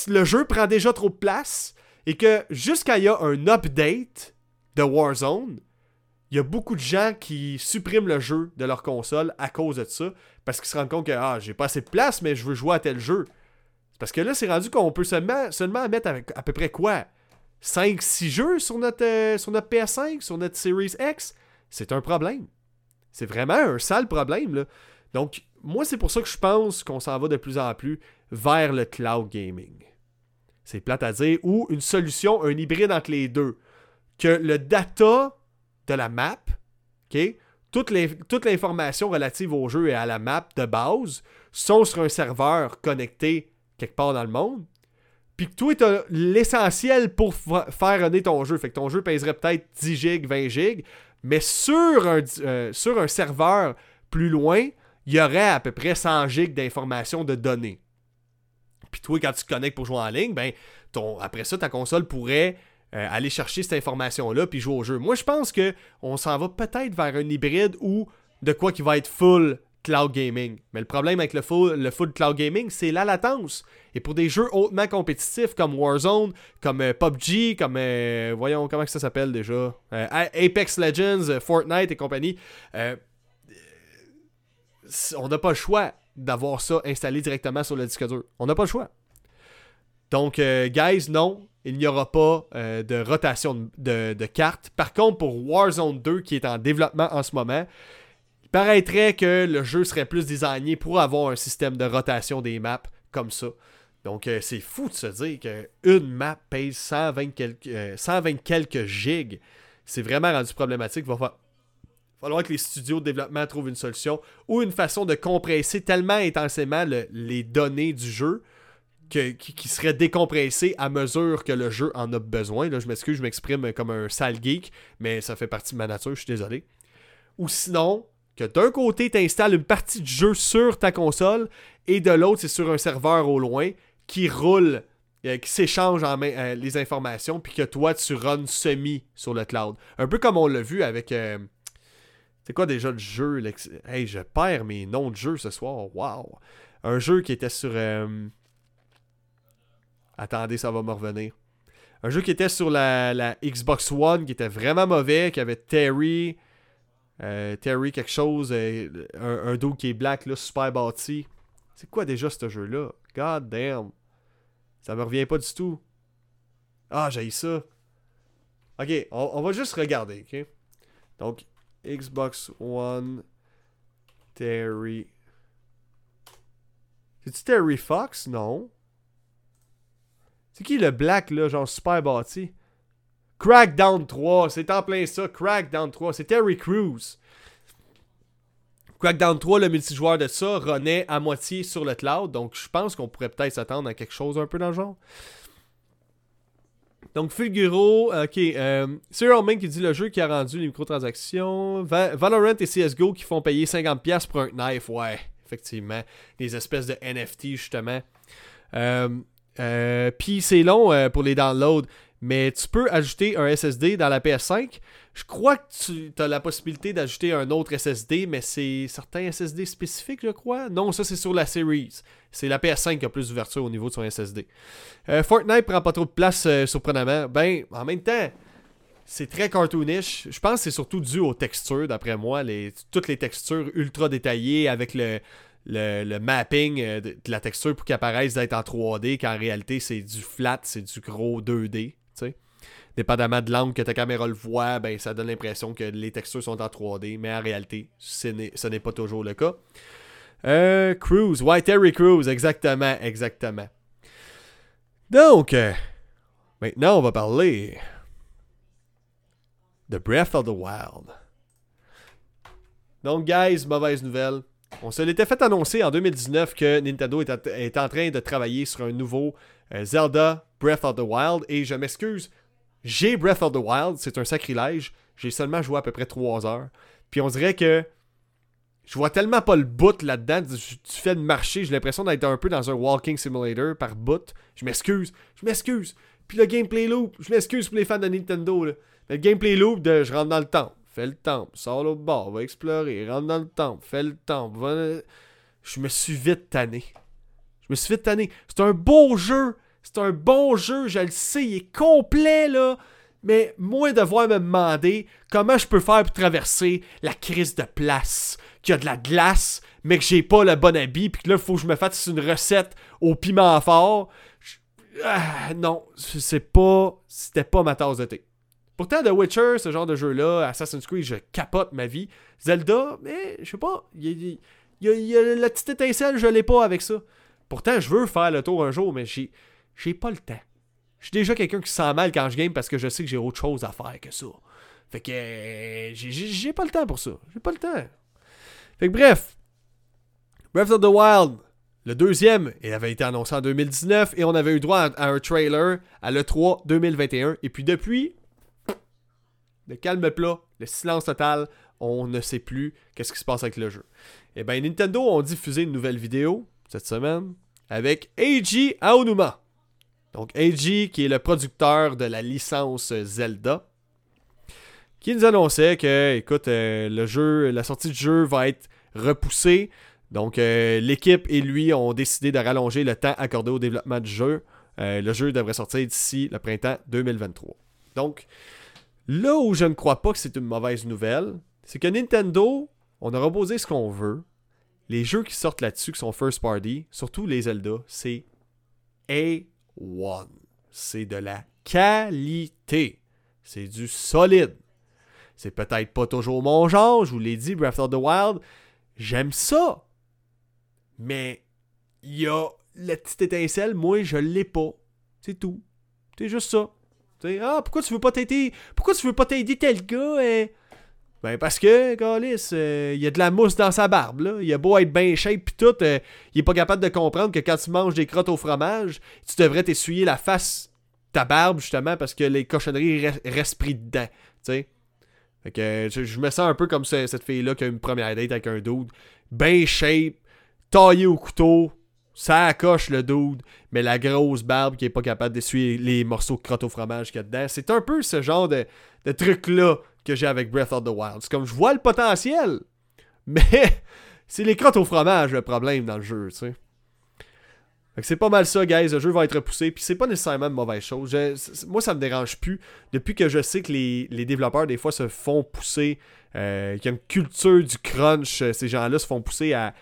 le jeu prend déjà trop de place et que jusqu'à il y a un update de Warzone, il y a beaucoup de gens qui suppriment le jeu de leur console à cause de ça parce qu'ils se rendent compte que ah, j'ai pas assez de place, mais je veux jouer à tel jeu. Parce que là, c'est rendu qu'on peut seulement, seulement mettre à, peu près quoi? 5-6 jeux sur notre, euh, sur notre PS5, sur notre Series X? C'est un problème. C'est vraiment un sale problème. Là. Donc, moi, c'est pour ça que je pense qu'on s'en va de plus en plus vers le cloud gaming. C'est plate à dire. Ou une solution, un hybride entre les deux. Que le data de la map, OK, toute l'information relative au jeu et à la map de base sont sur un serveur connecté quelque part dans le monde. Puis que toi, l'essentiel pour faire runner ton jeu. Fait que ton jeu pèserait peut-être 10 gigs, 20 gigs. Mais sur un, euh, sur un serveur plus loin, il y aurait à peu près 100 gigs d'informations de données. Puis toi, quand tu te connectes pour jouer en ligne, ben, ton, après ça, ta console pourrait euh, aller chercher cette information-là puis jouer au jeu. Moi, je pense que on s'en va peut-être vers un hybride ou de quoi qui va être full cloud gaming. Mais le problème avec le full, le full cloud gaming, c'est la latence. Et pour des jeux hautement compétitifs comme Warzone, comme euh, PUBG, comme euh, voyons comment ça s'appelle déjà, Apex Legends, Fortnite et compagnie, on n'a pas le choix d'avoir ça installé directement sur le disque dur. On n'a pas le choix. Donc, guys, non, il n'y aura pas euh, de rotation de, cartes. Par contre, pour Warzone 2, qui est en développement en ce moment, il paraîtrait que le jeu serait plus designé pour avoir un système de rotation des maps comme ça. Donc, euh, c'est fou de se dire qu'une map pèse 120 quelques, 120 euh, quelques gigs. C'est vraiment rendu problématique. Il va falloir que les studios de développement trouvent une solution ou une façon de compresser tellement intensément les données du jeu qui, serait décompressé à mesure que le jeu en a besoin. Là, je m'excuse, je m'exprime comme un sale geek, mais ça fait partie de ma nature, je suis désolé. Ou sinon, que d'un côté, tu installes une partie du jeu sur ta console et de l'autre, c'est sur un serveur au loin qui roule, euh, qui s'échange euh, les informations, puis que toi, tu runs semi sur le cloud. Un peu comme on l'a vu avec. Euh, C'est quoi déjà le jeu? Hey, je perds mes noms de jeu ce soir. Wow! Un jeu qui était sur. Attendez, ça va me revenir. Un jeu qui était sur la, Xbox One, qui était vraiment mauvais, qui avait Terry. Euh, Terry quelque chose, euh, un, un dos qui est black, là, super bâti. C'est quoi déjà ce jeu-là? God damn. Ça me revient pas du tout. Ah, j'ai ça. Ok, on, va juste regarder, ok? Donc, Xbox One Terry. C'est-tu Terry Fox? Non. C'est qui le black, là, genre super bâti? Crackdown 3, c'est en plein ça. Crackdown 3, c'est Terry Crews. Crackdown 3, le multijoueur de ça, renaît à moitié sur le cloud. Donc, je pense qu'on pourrait peut-être s'attendre à quelque chose un peu dans le genre. Donc, Fulguro, ok. Euh, Cyril qui dit le jeu qui a rendu les microtransactions. Valorant et CSGO qui font payer 50$ pour un knife. Ouais, effectivement. Des espèces de NFT, justement. Euh, euh, Puis c'est long euh, pour les downloads. Mais tu peux ajouter un SSD dans la PS5. Je crois que tu as la possibilité d'ajouter un autre SSD, mais c'est certains SSD spécifiques, je crois. Non, ça c'est sur la Series. C'est la PS5 qui a plus d'ouverture au niveau de son SSD. Euh, Fortnite prend pas trop de place, surprenamment. Ben, en même temps, c'est très cartoonish. Je pense que c'est surtout dû aux textures, d'après moi. Toutes les textures ultra détaillées avec le, le, mapping euh, de, la texture pour qu'elle apparaisse d'être en 3D, qu'en réalité c'est du flat, c'est du gros 2D. sais. Dépendamment de l'angle que ta caméra le voit, ben, ça donne l'impression que les textures sont en 3D, mais en réalité, ce n'est pas toujours le cas. Euh, Cruise, ouais, Terry Cruise, exactement, exactement. Donc, euh, maintenant, on va parler de Breath of the Wild. Donc, guys, mauvaise nouvelle. On se l'était fait annoncer en 2019 que Nintendo est, en train de travailler sur un nouveau euh, Zelda Breath of the Wild. Et je m'excuse, j'ai Breath of the Wild, c'est un sacrilège. J'ai seulement joué à peu près 3 heures. Puis on dirait que je vois tellement pas le bout là-dedans. Du, fait de marcher, j'ai l'impression d'être un peu dans un walking simulator par bout. Je m'excuse, je m'excuse. Puis le gameplay loop, je m'excuse pour les fans de Nintendo. Là. le gameplay loop de je rentre dans le temps, fais le temps, sors au bord, va explorer, rentre dans le temps, fais le temps. Je me suis vite tanné. Je me suis vite tanné. C'est un beau jeu. C'est un bon jeu, je le sais, il est complet là mais moi devoir me demander comment je peux faire pour traverser la crise de place, qu'il y a de la glace, mais que j'ai pas le bon habit, puis que là, il faut que je me fasse une recette au piment fort. Ah, non, c'est pas. C'était pas ma tasse de thé. Pourtant, The Witcher, ce genre de jeu-là, Assassin's Creed, je capote ma vie. Zelda, mais je sais pas, il y, a, la petite étincelle, je l'ai pas avec ça. Pourtant, je veux faire le tour un jour, mais j'ai, pas le temps. Je suis déjà quelqu'un qui se sent mal quand je game parce que je sais que j'ai autre chose à faire que ça. Fait que euh, j'ai pas le temps pour ça. J'ai pas le temps. Fait que bref, Breath of the Wild, le deuxième, il avait été annoncé en 2019 et on avait eu droit à, un trailer à l'E3 2021. Et puis depuis, le calme plat, le silence total, on ne sait plus qu'est-ce qui se passe avec le jeu. Eh bien Nintendo ont diffusé une nouvelle vidéo cette semaine avec Eiji Aonuma. Donc Eiji, qui est le producteur de la licence Zelda, qui nous annonçait que, écoute, euh, le jeu, la sortie du jeu va être repoussée. Donc euh, l'équipe et lui ont décidé de rallonger le temps accordé au développement du jeu. Euh, le jeu devrait sortir d'ici le printemps 2023. Donc, là où je ne crois pas que c'est une mauvaise nouvelle, c'est que Nintendo, on a reposé ce qu'on veut. Les jeux qui sortent là-dessus, qui sont first party, surtout les Zelda, c'est A One. C'est de la qualité. C'est du solide. C'est peut-être pas toujours mon genre, je vous l'ai dit, Breath of the Wild. J'aime ça. Mais il y a la petite étincelle, moi je l'ai pas. C'est tout. C'est juste ça. Ah, pourquoi tu veux pas t'aider? Pourquoi tu veux pas t'aider tel gars hein? Ben parce que, Galis, euh, il y a de la mousse dans sa barbe, là. Il a beau être bien shape pis tout, euh, il est pas capable de comprendre que quand tu manges des crottes au fromage, tu devrais t'essuyer la face, ta barbe, justement, parce que les cochonneries restent pris dedans. Fait que je, me sens un peu comme cette fille-là qui a une première date avec un dude, bien shape, taillé au couteau, ça accroche le dude, mais la grosse barbe qui est pas capable d'essuyer les morceaux de crotte au fromage qu'il y a dedans. C'est un peu ce genre de, truc-là que j'ai avec Breath of the Wild. C'est comme je vois le potentiel, mais c'est les crottes au fromage le problème dans le jeu, tu sais. c'est pas mal ça, guys. Le jeu va être repoussé. Puis c'est pas nécessairement une mauvaise chose. moi, ça me dérange plus. Depuis que je sais que les, développeurs, des fois, se font pousser. Euh, qu'il y a une culture du crunch. Euh, ces gens-là se font pousser à,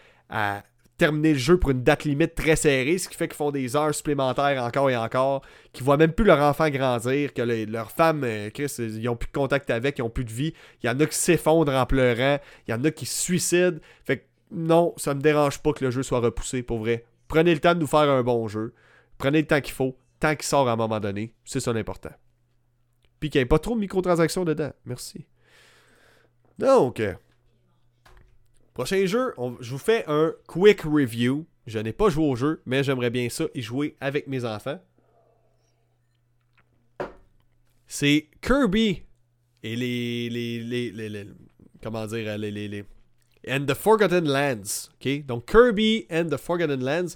terminer le jeu pour une date limite très serrée, ce qui fait qu'ils font des heures supplémentaires encore et encore, qu'ils voient même plus leur enfant grandir, que leur femme, euh, Chris, ils ont plus de contact avec, ils ont plus de vie. Il y en a qui s'effondrent en pleurant, il y en a qui se suicident. Fait que non, ça me dérange pas que le jeu soit repoussé, pour vrai. Prenez le temps de nous faire un bon jeu. Prenez le temps qu'il faut, tant qu'il sort à un moment donné. C'est ça l'important. Puis qu'il n'y ait pas trop de microtransactions dedans. Merci. Donc, euh, prochain jeu, je vous fais un quick review. Je n'ai pas joué au jeu, mais j'aimerais bien ça y jouer avec mes enfants. C'est Kirby et les, les, les, comment dire les, les, and the Forgotten Lands. ok? Donc Kirby and the Forgotten Lands.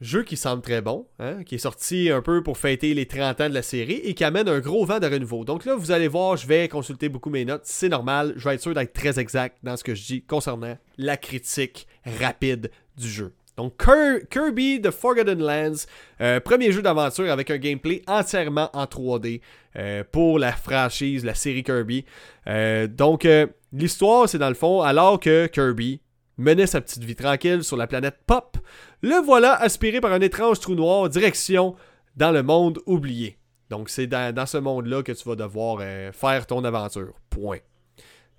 Jeu qui semble très bon, hein, qui est sorti un peu pour fêter les 30 ans de la série et qui amène un gros vent de renouveau. Donc là, vous allez voir, je vais consulter beaucoup mes notes, c'est normal, je vais être sûr d'être très exact dans ce que je dis concernant la critique rapide du jeu. Donc Kirby The Forgotten Lands, euh, premier jeu d'aventure avec un gameplay entièrement en 3D euh, pour la franchise, la série Kirby. Euh, donc l'histoire, c'est dans le fond, alors que Kirby menait sa petite vie tranquille sur la planète Pop, le voilà aspiré par un étrange trou noir direction dans le monde oublié. Donc c'est dans, ce monde-là que tu vas devoir euh, faire ton aventure. Point.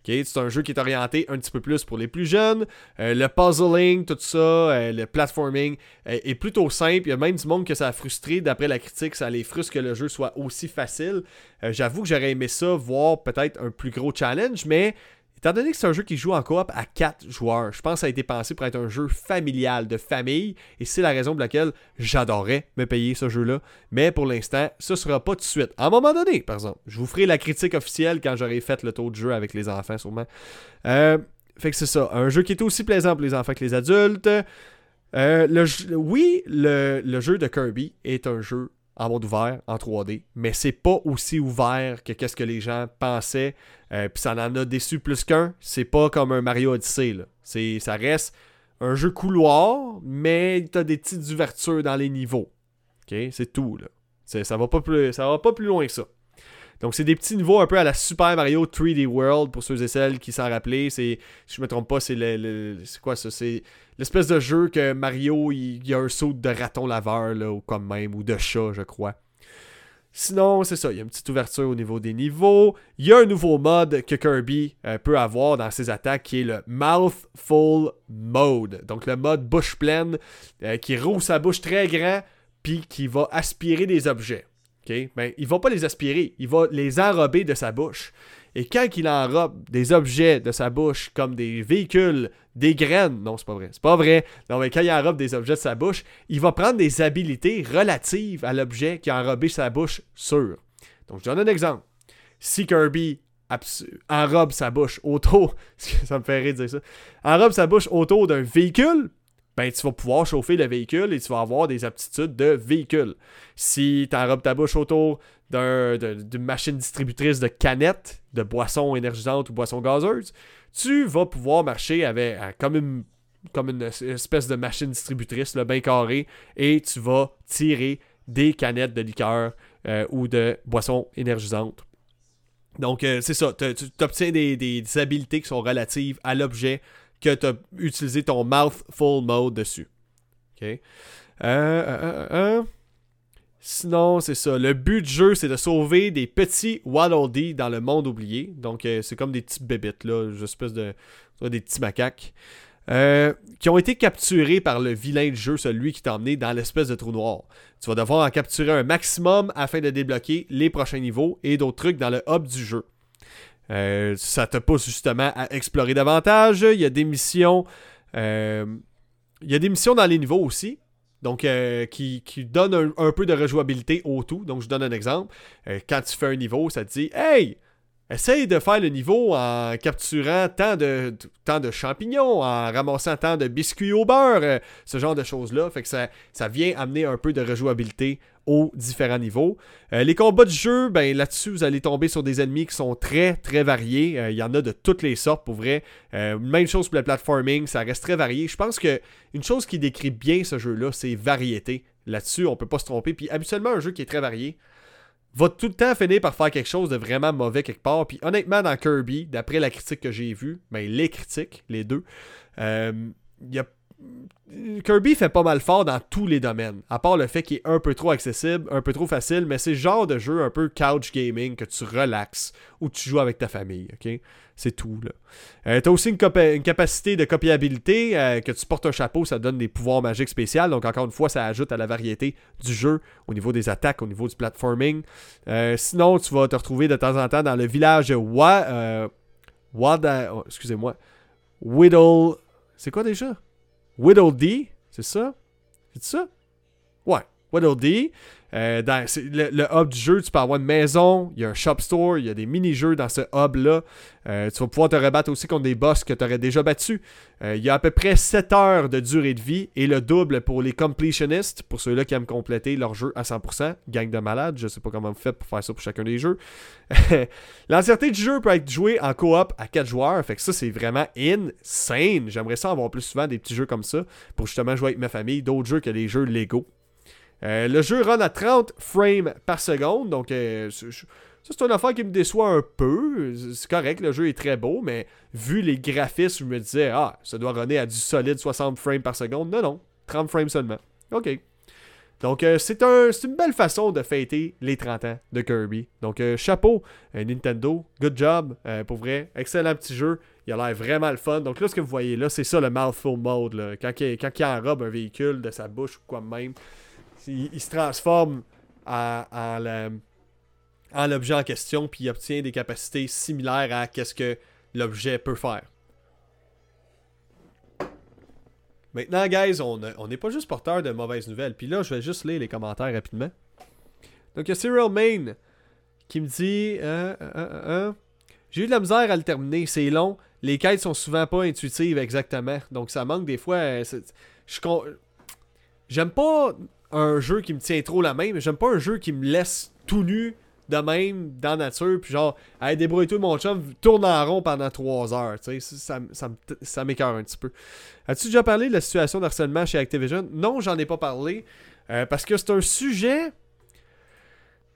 c'est un jeu qui est orienté un petit peu plus pour les plus jeunes. Euh, le puzzling, tout ça, euh, le platforming est plutôt simple. Il y a même du monde que ça a frustré. D'après la critique, ça les frustre que le jeu soit aussi facile. J'avoue que j'aurais aimé ça, voir peut-être un plus gros challenge, mais Étant donné que c'est un jeu qui joue en coop à 4 joueurs, je pense que ça a été pensé pour être un jeu familial, de famille, et c'est la raison pour laquelle j'adorais me payer ce jeu-là. Mais pour l'instant, ce sera pas tout de suite. À un moment donné, par exemple, je vous ferai la critique officielle quand j'aurai fait le tour de jeu avec les enfants, sûrement. Euh, fait que c'est ça, un jeu qui est aussi plaisant pour les enfants que les adultes. Euh, oui, le, le jeu de Kirby est un jeu en monde ouvert, en 3D, mais c'est pas aussi ouvert que qu'est-ce que les gens pensaient. Euh, puis ça en a déçu plus qu'un. C'est pas comme un Mario Odyssey. Là. Ça reste un jeu couloir, mais t'as des petites ouvertures dans les niveaux. C'est tout là. Ça va pas plus, ça va pas plus loin que ça. Donc, c'est des petits niveaux un peu à la Super Mario 3D World pour ceux et celles qui s'en rappellent. C'est, si je me trompe pas, c'est c'est quoi ça? C'est l'espèce de jeu que Mario, il, y a un saut de raton laveur, là, ou comme même, ou de chat, je crois. Sinon, c'est ça, il y a une petite ouverture au niveau des niveaux. Il y a un nouveau mode que Kirby euh, peut avoir dans ses attaques qui est le Mouthful Mode. Donc le mode bouche pleine euh, qui roule sa bouche très grand puis qui va aspirer des objets. OK? Ben, il va pas les aspirer, il va les enrober de sa bouche. Et quand il enrobe des objets de sa bouche, comme des véhicules, des graines, non, c'est pas vrai, c'est pas vrai. Non, mais quand il enrobe des objets de sa bouche, il va prendre des habilités relatives à l'objet qui a enrobé sa bouche sur. Donc, je donne un exemple. Si Kirby enrobe sa bouche autour, ça me fait rire de dire ça, enrobe sa bouche autour d'un véhicule, ben, tu vas pouvoir chauffer le véhicule et tu vas avoir des aptitudes de véhicule. Si tu enrobes ta bouche autour d'une machine distributrice de canettes, de boissons énergisantes ou boissons gazeuses, tu vas pouvoir marcher avec comme une, comme une espèce de machine distributrice, le bien carré, et tu vas tirer des canettes de liqueur euh, ou de boissons énergisantes. Donc, euh, c'est ça. Tu obtiens des, des, habilités qui sont relatives à l'objet que tu as utilisé ton mouthful mode dessus. OK? Euh, euh, euh, Sinon, c'est ça. Le but du jeu, c'est de sauver des petits Waddle dans le monde oublié. Donc, c'est comme des petites bébites, là, espèce de. des petits macaques. qui ont été capturés par le vilain du jeu, celui qui t'a emmené dans l'espèce de trou noir. Tu vas devoir en capturer un maximum afin de débloquer les prochains niveaux et d'autres trucs dans le hub du jeu. Euh, ça te pousse justement à explorer davantage. Il y a des missions. Euh, il y a des missions dans les niveaux aussi. Donc, euh, qui, qui, donnent un, peu de rejouabilité au tout. Donc, je donne un exemple. quand tu fais un niveau, ça te dit Hey, essaye de faire le niveau en capturant tant de, tant de champignons, en ramassant tant de biscuits au beurre, ce genre de choses-là. Fait que ça, ça vient amener un peu de rejouabilité aux différents niveaux. Euh, les combats de jeu, ben là-dessus, vous allez tomber sur des ennemis qui sont très, très variés. Euh, il y en a de toutes les sortes, pour vrai. Euh, même chose pour le platforming, ça reste très varié. Je pense que une chose qui décrit bien ce jeu-là, c'est variété. Là-dessus, on peut pas se tromper. Puis habituellement, un jeu qui est très varié va tout le temps finir par faire quelque chose de vraiment mauvais quelque part. Puis honnêtement, dans Kirby, d'après la critique que j'ai vue, ben les critiques, les deux, il y a Kirby fait pas mal fort dans tous les domaines, à part le fait qu'il est un peu trop accessible, un peu trop facile, mais c'est le genre de jeu un peu couch gaming que tu relaxes ou tu joues avec ta famille, ok? C'est tout, là. Euh, t'as aussi une, capacité de copiabilité, euh, que tu portes un chapeau, ça donne des pouvoirs magiques spéciaux, donc encore une fois, ça ajoute à la variété du jeu au niveau des attaques, au niveau du platforming. Euh, sinon, tu vas te retrouver de temps en temps dans le village Wa... Wada... Oh, excusez-moi. Whittle... C'est quoi déjà? Widow D, c'est ça? C'est ça? Ouais, Widow D. Euh, dans le, hub du jeu, tu peux avoir une maison, il y a un shop store, il y a des mini-jeux dans ce hub-là. Euh, tu vas pouvoir te rebattre aussi contre des boss que tu aurais déjà battus. Euh, il y a à peu près 7 heures de durée de vie et le double pour les completionnistes, pour ceux-là qui aiment compléter leur jeu à 100%. Gang de malades, je sais pas comment vous faites pour faire ça pour chacun des jeux. L'entièreté du jeu peut être jouée en coop à 4 joueurs, fait que ça c'est vraiment insane. J'aimerais ça avoir plus souvent des petits jeux comme ça pour justement jouer avec ma famille, d'autres jeux que les jeux Lego. Euh, le jeu run à 30 frames par seconde, donc euh, ça c'est une affaire qui me déçoit un peu. C'est correct, le jeu est très beau, mais vu les graphismes, je me disais, ah, ça doit runner à du solide 60 frames par seconde. Non, non, 30 frames seulement. OK. Donc, euh, c'est un, une belle façon de fêter les 30 ans de Kirby. Donc, chapeau, Nintendo, good job, pour vrai. Excellent petit jeu. Il a l'air vraiment le fun. Donc, là, ce que vous voyez là, c'est ça le mouthful mode. Quand, il, quand il enrobe un véhicule de sa bouche ou quoi même il, se transforme en, l'objet en question, puis il obtient des capacités similaires à ce que l'objet peut faire. Maintenant, guys, on n'est pas juste porteur de mauvaises nouvelles. Puis là, je vais juste lire les commentaires rapidement. Donc, il y a Cyril Main qui me dit euh, euh, euh, J'ai eu de la misère à le terminer. C'est long. Les quêtes sont souvent pas intuitives exactement. Donc, ça manque des fois. J'aime pas un jeu qui me tient trop la main, mais j'aime pas un jeu qui me laisse tout nu de même dans la nature, puis genre, allez, débrouille-toi mon chum, tourne en rond pendant trois heures, tu sais, ça, ça, ça m'écœure un petit peu. As-tu déjà parlé de la situation d'harcèlement chez Activision? Non, j'en ai pas parlé, euh, parce que c'est un sujet...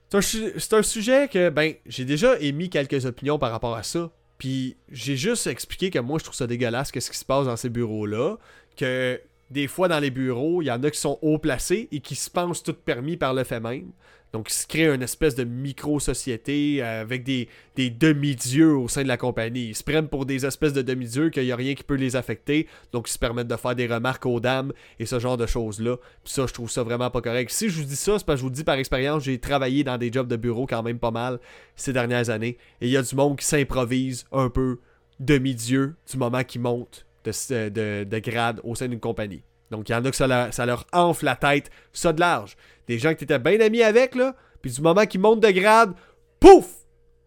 C'est un, un, sujet que, ben, j'ai déjà émis quelques opinions par rapport à ça, puis j'ai juste expliqué que moi, je trouve ça dégueulasse, qu'est-ce qui se passe dans ces bureaux-là, que des fois dans les bureaux, il y en a qui sont haut placés et qui se pensent tout permis par le fait même. Donc, ils se créent une espèce de micro-société avec des, demi-dieux au sein de la compagnie. Ils se prennent pour des espèces de demi-dieux qu'il n'y a rien qui peut les affecter. Donc, ils se permettent de faire des remarques aux dames et ce genre de choses-là. Puis ça, je trouve ça vraiment pas correct. Si je vous dis ça, c'est parce que je vous dis par expérience, j'ai travaillé dans des jobs de bureau quand même pas mal ces dernières années. Et il y a du monde qui s'improvise un peu demi-dieu du moment qu'ils monte de, grade au sein d'une compagnie. Donc, il y en a que ça, leur enfle la tête, ça de large. Des gens que tu étais bien amis avec, là, puis du moment qu'ils montent de grade, pouf!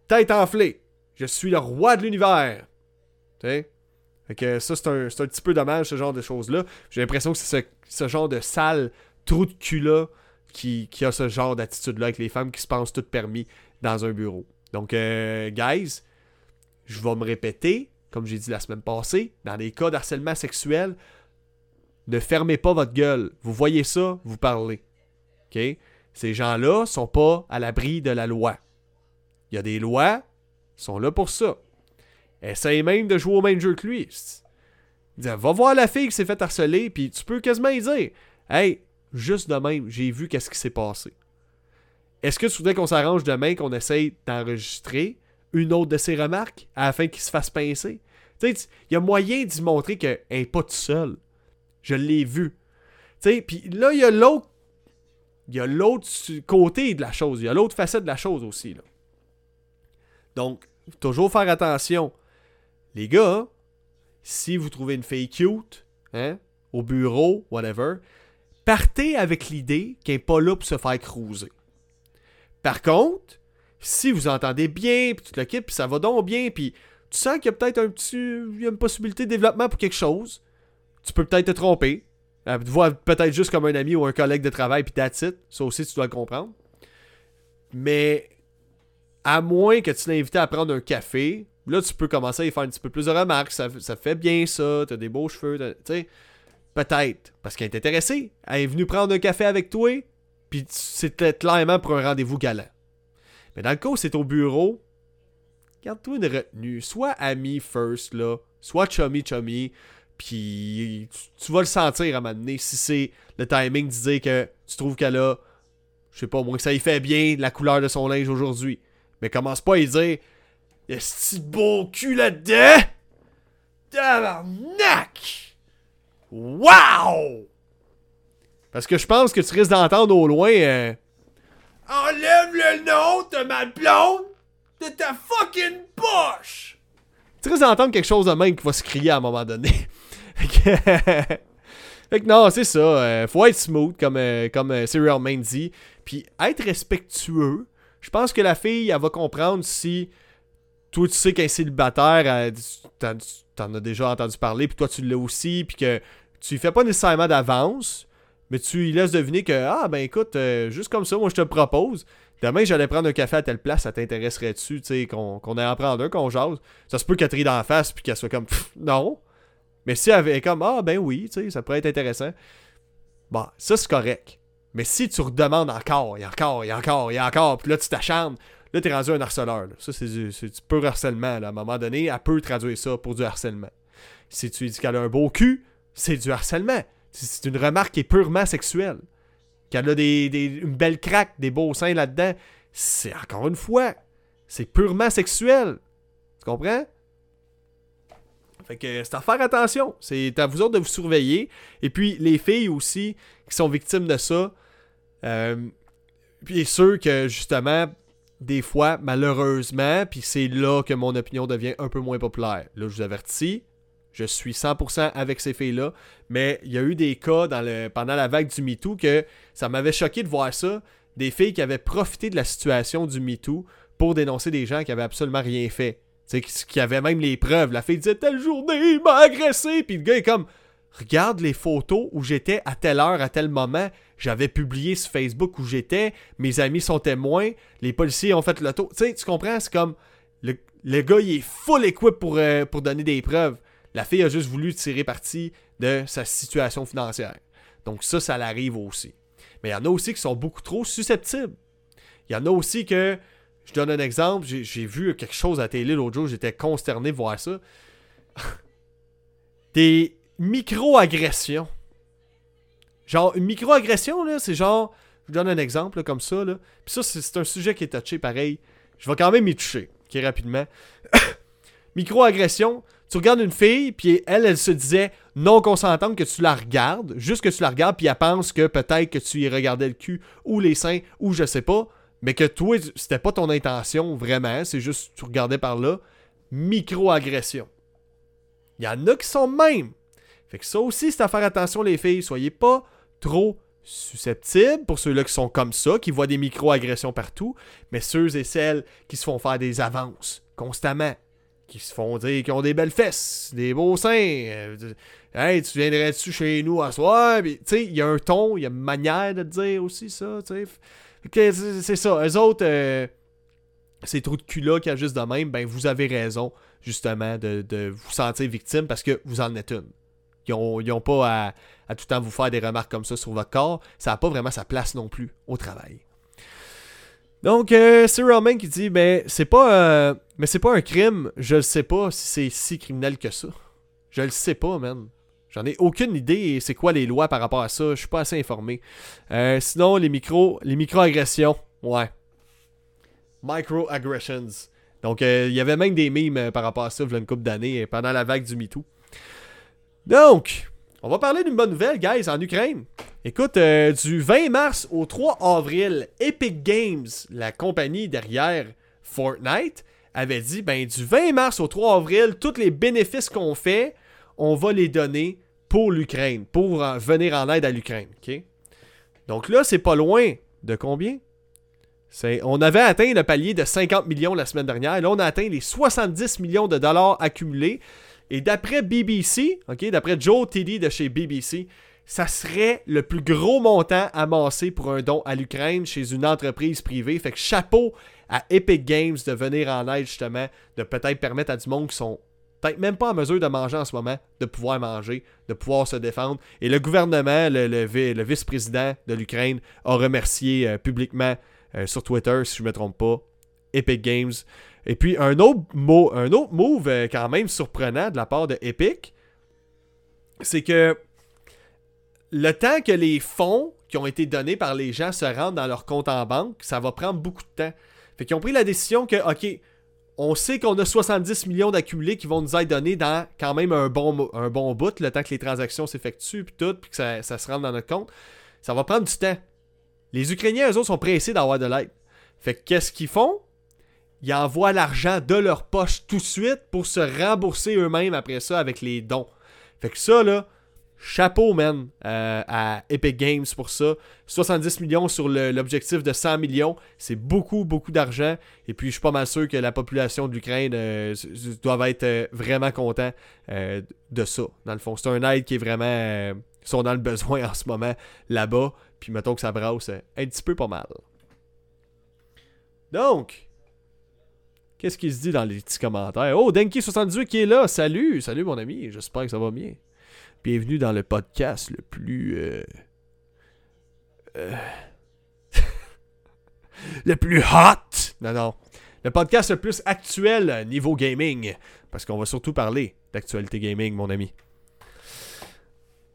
Tête enflée. Je suis le roi de l'univers. Tu sais? Ça, c'est un, un, petit peu dommage, ce genre de choses-là. J'ai l'impression que c'est ce, genre de sale trou de cul-là qui, a ce genre d'attitude-là avec les femmes qui se pensent toutes permis dans un bureau. Donc, euh, guys, je vais me répéter, comme j'ai dit la semaine passée, dans des cas d'harcèlement sexuel, ne fermez pas votre gueule. Vous voyez ça, vous parlez. OK? Ces gens-là sont pas à l'abri de la loi. Il y a des lois, ils sont là pour ça. Essaye même de jouer au même jeu que lui. va voir la fille qui s'est fait harceler, puis tu peux quasiment y dire Hey, juste de même, j'ai vu qu'est-ce qui s'est passé. Est-ce que tu voudrais qu'on s'arrange demain, qu'on essaye d'enregistrer? Une autre de ses remarques afin qu'il se fasse pincer. Il y a moyen d'y montrer qu'elle n'est pas tout seul. Je l'ai vu. Tu puis là, il y a l'autre. Y a l'autre côté de la chose. Il y a l'autre facette de la chose aussi. Là. Donc, toujours faire attention. Les gars, si vous trouvez une fille cute, hein, au bureau, whatever, partez avec l'idée qu'elle n'est pas là pour se faire cruiser. Par contre, si vous entendez bien, puis tu le puis ça va donc bien, puis tu sens qu'il y a peut-être un petit. Une possibilité de développement pour quelque chose, tu peux peut-être te tromper. Elle te voit peut-être juste comme un ami ou un collègue de travail, puis that's it. Ça aussi, tu dois le comprendre. Mais à moins que tu l'invites à prendre un café, là, tu peux commencer à y faire un petit peu plus de remarques. Ça, ça fait bien ça, t'as des beaux cheveux, tu sais. Peut-être. Parce qu'elle est intéressée. Elle est venue prendre un café avec toi, puis c'était clairement pour un rendez-vous galant. Mais dans le cas où c'est au bureau, garde-toi une retenue. Soit ami first, là. Soit chummy chummy. Puis tu, vas le sentir à un moment donné si c'est le timing de dire que tu trouves qu'elle a, je sais pas, moins que ça y fait bien la couleur de son linge aujourd'hui. Mais commence pas à y dire Y'a ce petit beau cul là-dedans! Tabarnak! Wow! Parce que je pense que tu risques d'entendre au loin euh, Enlève le nom de ma blonde de ta fucking poche! Tu risques d'entendre quelque chose de même qui va se crier à un moment donné. fait que non, c'est ça. Euh, faut être smooth, comme, euh, comme euh, Serial Main dit. Puis être respectueux. Je pense que la fille, elle va comprendre si toi, tu sais est célibataire, t'en as déjà entendu parler, puis toi, tu l'as aussi, puis que tu fais pas nécessairement d'avance, mais tu laisses deviner que, ah, ben écoute, juste comme ça, moi, je te propose. Demain, j'allais prendre un café à telle place, ça t'intéresserait-tu, tu sais, qu'on qu ait en prendre un, qu'on jase? Ça se peut qu'elle te dans la face, puis qu'elle soit comme, non. Mais si elle avait comme Ah ben oui, tu sais, ça pourrait être intéressant. Bon, ça c'est correct. Mais si tu redemandes encore, et encore, et encore, et encore, puis là tu t'acharnes, là t'es rendu un harceleur. Ça c'est du, du pur harcèlement. À un moment donné, elle peut traduire ça pour du harcèlement. Si tu dis qu'elle a un beau cul, c'est du harcèlement. C'est une remarque qui est purement sexuelle. Qu'elle a des, une belle craque, des beaux seins là-dedans, c'est encore une fois, c'est purement sexuel. Tu comprends? Fait que c'est à faire attention. C'est à vous autres de vous surveiller. Et puis les filles aussi qui sont victimes de ça. Euh, puis ceux que justement, des fois, malheureusement, puis c'est là que mon opinion devient un peu moins populaire. Là, je vous avertis, je suis 100% avec ces filles-là. Mais il y a eu des cas le, pendant la vague du MeToo que ça m'avait choqué de voir ça. Des filles qui avaient profité de la situation du MeToo pour dénoncer des gens qui avaient absolument rien fait. Tu sais, qui avait même les preuves. La fille disait telle journée, il m'a agressé. Puis le gars est comme Regarde les photos où j'étais à telle heure, à tel moment. J'avais publié sur Facebook où j'étais. Mes amis sont témoins. Les policiers ont fait le tour. Tu sais, tu comprends? C'est comme le, gars, il est full equip pour, euh, pour donner des preuves. La fille a juste voulu tirer parti de sa situation financière. Donc ça, ça l'arrive aussi. Mais il y en a aussi qui sont beaucoup trop susceptibles. Il y en a aussi que je donne un exemple. J'ai vu quelque chose à télé l'autre jour. J'étais consterné de voir ça. Des micro-agressions. Genre, une micro-agression, là, c'est genre. Je donne un exemple comme ça. Là. Puis ça, c'est un sujet qui est touché pareil. Je vais quand même y toucher, qui rapidement. micro-agression. Tu regardes une fille, puis elle, elle se disait non consentante que tu la regardes, juste que tu la regardes, puis elle pense que peut-être que tu y regardais le cul ou les seins, ou je sais pas mais que toi, c'était pas ton intention vraiment, c'est juste tu regardais par là, micro-agression. Il y en a qui sont même. Fait que ça aussi, c'est à faire attention, les filles. Soyez pas trop susceptibles pour ceux-là qui sont comme ça, qui voient des micro-agressions partout, mais ceux et celles qui se font faire des avances constamment, qui se font dire qu'ils ont des belles fesses, des beaux seins. Euh, hey, tu viendrais-tu chez nous à soir? Tu il y a un ton, il y a une manière de dire aussi ça, c'est ça. Eux autres, euh, ces trous de cul-là qui juste de même, ben vous avez raison, justement, de, vous sentir victime parce que vous en êtes une. Ils n'ont pas à, tout le temps vous faire des remarques comme ça sur votre corps. Ça n'a pas vraiment sa place non plus au travail. Donc, euh, c'est Roman qui dit ben, c'est pas, euh, mais c'est pas un crime. Je ne sais pas si c'est si criminel que ça. Je le sais pas, man. J'en ai aucune idée c'est quoi les lois par rapport à ça. Je suis pas assez informé. Euh, sinon, les micro, les micro-agressions. Ouais. Micro-aggressions. Donc, il y avait même des mimes par rapport à ça, il y a une couple d'années, pendant la vague du MeToo. Donc, on va parler d'une bonne nouvelle, guys, en Ukraine. Écoute, du 20 mars au 3 avril, Epic Games, la compagnie derrière Fortnite, avait dit, ben, du 20 mars au 3 avril, tous les bénéfices qu'on fait, on va les donner pour l'Ukraine, pour venir en aide à l'Ukraine. Donc là, c'est pas loin de combien? On avait atteint le palier de 50 millions la semaine dernière. Là, on a atteint les 70 millions de dollars accumulés. Et d'après BBC, d'après Joe Tiddy de chez BBC, ça serait le plus gros montant amassé pour un don à l'Ukraine chez une entreprise privée. Fait que chapeau à Epic Games de venir en aide justement, de peut-être permettre à du monde qui sont peut-être même pas en mesure de manger en ce moment, de pouvoir manger, de pouvoir se défendre. Et le gouvernement, le, vice-président de l'Ukraine, a remercié euh, publiquement euh, sur Twitter, si je ne me trompe pas, Epic Games. Et puis un autre, mot, un autre move euh, quand même surprenant de la part de Epic, c'est que le temps que les fonds qui ont été donnés par les gens se rendent dans leur compte en banque, ça va prendre beaucoup de temps. Fait qu'ils ont pris la décision que, OK, on sait qu'on a 70 millions d'accumulés qui vont nous être donnés dans quand même un bon, un bon bout, le temps que les transactions s'effectuent, puis tout, puis que ça, se rentre dans notre compte. Ça va prendre du temps. Les Ukrainiens, eux autres, sont pressés d'avoir de l'aide. Fait que qu'est-ce qu'ils font? Ils envoient l'argent de leur poche tout de suite pour se rembourser eux-mêmes après ça avec les dons. Fait que ça, là, Chapeau, man, euh, à Epic Games pour ça. 70 millions sur l'objectif de 100 millions, c'est beaucoup, beaucoup d'argent. Et puis, je suis pas mal sûr que la population de l'Ukraine euh, doit être euh, vraiment content de ça. Dans le fond, c'est un aide qui est vraiment. ils sont dans le besoin en ce moment là-bas. Puis, mettons que ça brasse un petit peu pas mal. Donc, qu'est-ce qu'il se dit dans les petits commentaires? Oh, Denki78 qui est là. Salut, salut mon ami. J'espère que ça va bien. Bienvenue dans le podcast le plus. Euh, euh, le plus hot! Non, non. Le podcast le plus actuel niveau gaming. Parce qu'on va surtout parler d'actualité gaming, mon ami.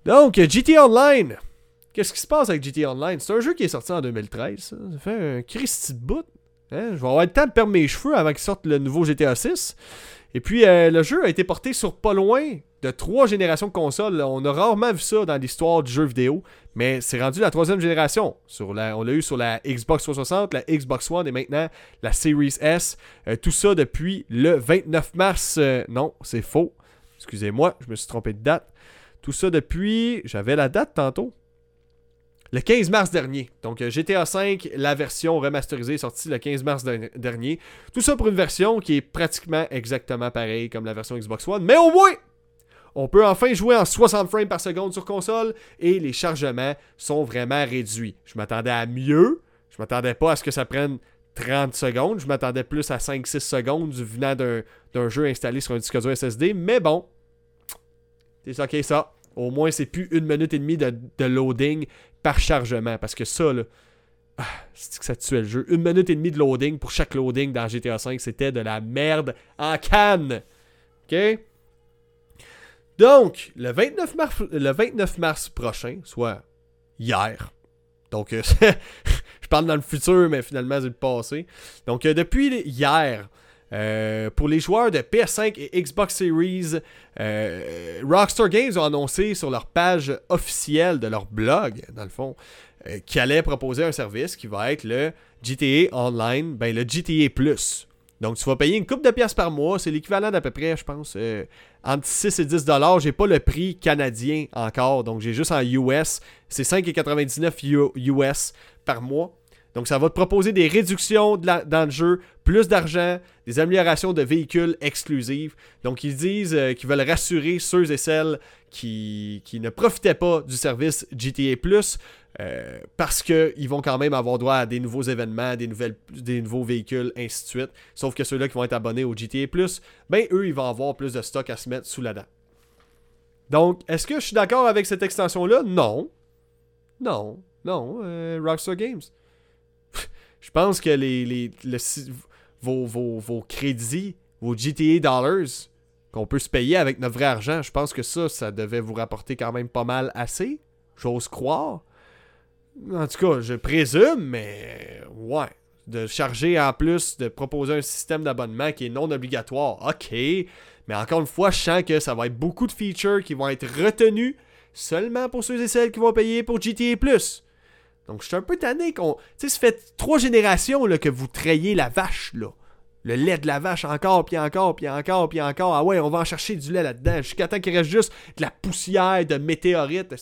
Donc, GTA Online. Qu'est-ce qui se passe avec GTA Online? C'est un jeu qui est sorti en 2013. Ça, fait un Christy de. Hein? Je vais avoir le temps de perdre mes cheveux avant qu'il sorte le nouveau GTA 6. Et puis, euh, le jeu a été porté sur pas loin de trois générations de consoles. On a rarement vu ça dans l'histoire du jeu vidéo, mais c'est rendu la troisième génération. Sur la, on l'a eu sur la Xbox 360, la Xbox One et maintenant la Series S. Euh, tout ça depuis le 29 mars. Euh, non, c'est faux. Excusez-moi, je me suis trompé de date. Tout ça depuis. J'avais la date tantôt. Le 15 mars dernier. Donc euh, GTA V, la version remasterisée, sortie le 15 mars dernier. Tout ça pour une version qui est pratiquement exactement pareille comme la version Xbox One. Mais au moins, on peut enfin jouer en 60 frames par seconde sur console et les chargements sont vraiment réduits. Je m'attendais à mieux. Je m'attendais pas à ce que ça prenne 30 secondes. Je m'attendais plus à 5-6 secondes venant d'un jeu installé sur un disque dur SSD. Mais bon, c'est ok ça. Au moins, c'est plus une minute et demie de, loading par chargement. Parce que ça, là, ah, c'est que ça tuait le jeu? Une minute et demie de loading pour chaque loading dans GTA V, c'était de la merde en canne. OK? Donc, le 29 mars, le 29 mars prochain, soit hier, donc euh, je parle dans le futur, mais finalement c'est le passé. Donc, euh, depuis hier, euh, pour les joueurs de PS5 et Xbox Series, Rockstar Games ont annoncé sur leur page officielle de leur blog, dans le fond, qu'ils allaient proposer un service qui va être le GTA Online, ben le GTA Plus. Donc, tu vas payer une coupe de pièces par mois. C'est l'équivalent d'à peu près, je pense, euh, entre 6 et 10 dollars. J'ai pas le prix canadien encore. Donc, j'ai juste en US. C'est 5,99 US par mois. Donc, ça va te proposer des réductions dans le jeu, plus d'argent, des améliorations de véhicules exclusives. Donc, ils disent euh, qu'ils veulent rassurer ceux et celles qui, qui ne profitaient pas du service GTA Plus euh, parce qu'ils vont quand même avoir droit à des nouveaux événements, des, nouvelles, des nouveaux véhicules, ainsi de suite. Sauf que ceux-là qui vont être abonnés au GTA Plus, ben eux, ils vont avoir plus de stock à se mettre sous la dent. Donc, est-ce que je suis d'accord avec cette extension-là? Non. Non. Non. Euh, Rockstar Games. Je pense que les, les, vos, vos, vos crédits, vos GTA Dollars, qu'on peut se payer avec notre vrai argent, je pense que ça, ça devait vous rapporter quand même pas mal assez. J'ose croire. En tout cas, je présume, mais ouais. De charger en plus, de proposer un système d'abonnement qui est non obligatoire, ok. Mais encore une fois, je sens que ça va être beaucoup de features qui vont être retenus seulement pour ceux et celles qui vont payer pour GTA. Donc, je suis un peu tanné qu'on. Tu sais, ça fait trois générations là, que vous trayez la vache, là. Le lait de la vache encore, puis encore, puis encore, puis encore. Ah ouais, on va en chercher du lait là-dedans. Jusqu'à temps qu'il reste juste de la poussière de météorites,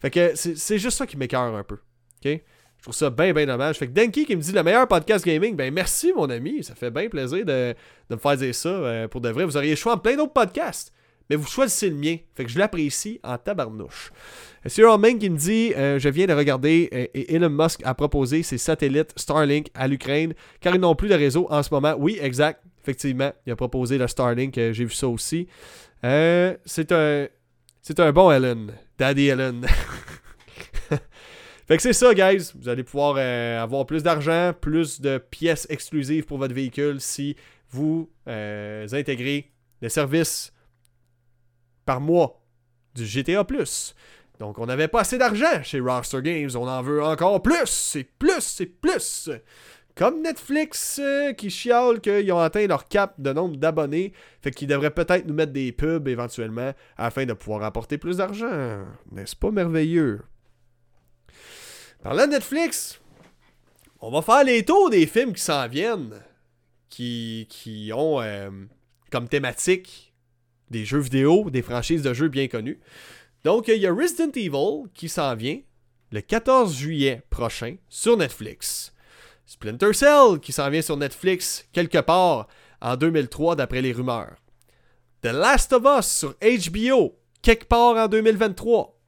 fait que c'est juste ça qui m'écœure un peu. OK? Je trouve ça bien, bien dommage. Fait que Denki qui me dit le meilleur podcast gaming, ben merci mon ami. Ça fait bien plaisir de, me faire dire ça. Euh, pour de vrai, vous auriez choix en plein d'autres podcasts. Mais vous choisissez le mien. Fait que je l'apprécie en tabarnouche. C'est Main qui me dit euh, Je viens de regarder euh, et Elon Musk a proposé ses satellites Starlink à l'Ukraine car ils n'ont plus de réseau en ce moment. Oui, exact. Effectivement, il a proposé le Starlink. Euh, j'ai vu ça aussi. c'est un. C'est un bon Elon. Daddy Elon. fait que c'est ça, guys. Vous allez pouvoir avoir plus d'argent, plus de pièces exclusives pour votre véhicule si vous intégrez le service par mois du GTA Donc, on n'avait pas assez d'argent chez Rockstar Games. On en veut encore plus. C'est plus, c'est plus. Comme Netflix euh, qui chiale qu'ils ont atteint leur cap de nombre d'abonnés. Fait qu'ils devraient peut-être nous mettre des pubs éventuellement afin de pouvoir apporter plus d'argent. N'est-ce pas merveilleux? Parlant de Netflix, on va faire les tours des films qui s'en viennent. Qui, qui ont euh, comme thématique des jeux vidéo, des franchises de jeux bien connues. Donc, il y a Resident Evil qui s'en vient le 14 juillet prochain sur Netflix. Splinter Cell qui s'en vient sur Netflix quelque part en 2003 d'après les rumeurs. The Last of Us sur HBO quelque part en 2023.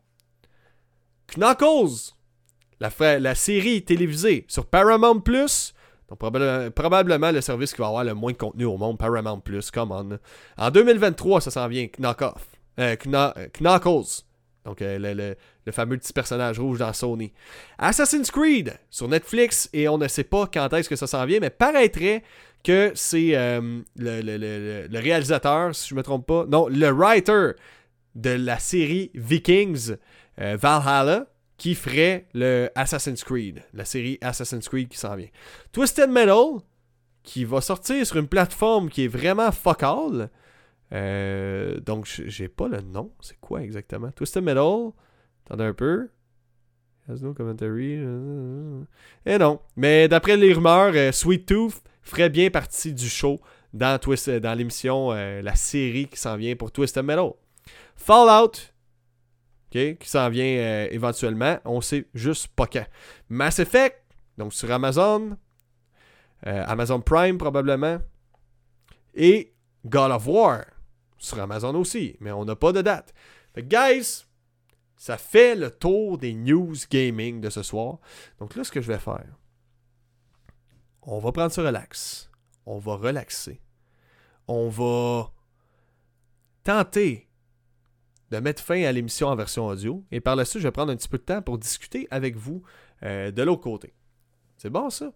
Knuckles, la, la série télévisée sur Paramount Plus donc, probablement le service qui va avoir le moins de contenu au monde, Paramount Plus, come on. En 2023, ça s'en vient, Knockoff. Euh, euh, Knuckles. Donc, euh, le, fameux petit personnage rouge dans Sony. Assassin's Creed sur Netflix, et on ne sait pas quand est-ce que ça s'en vient, mais paraîtrait que c'est le, réalisateur, si je ne me trompe pas, non, le writer de la série Vikings, Valhalla, qui ferait le Assassin's Creed, la série Assassin's Creed qui s'en vient. Twisted Metal, qui va sortir sur une plateforme qui est vraiment fuck all. Euh, donc, j'ai pas le nom. C'est quoi exactement? Twisted Metal. Attendez un peu. Has no commentary. Et eh non. Mais d'après les rumeurs, euh, Sweet Tooth ferait bien partie du show dans, Twist, dans l'émission, euh, la série qui s'en vient pour Twisted Metal. Fallout, qui s'en vient euh, éventuellement. On sait juste pas quand. Mass Effect, donc sur Amazon, euh, Amazon Prime probablement, et God of War sur Amazon aussi, mais on n'a pas de date. Fait guys, ça fait le tour des news gaming de ce soir. Donc là, ce que je vais faire, on va prendre ce relax. On va relaxer. On va tenter de mettre fin à l'émission en version audio. Et par la suite, je vais prendre un petit peu de temps pour discuter avec vous euh, de l'autre côté. C'est bon ça?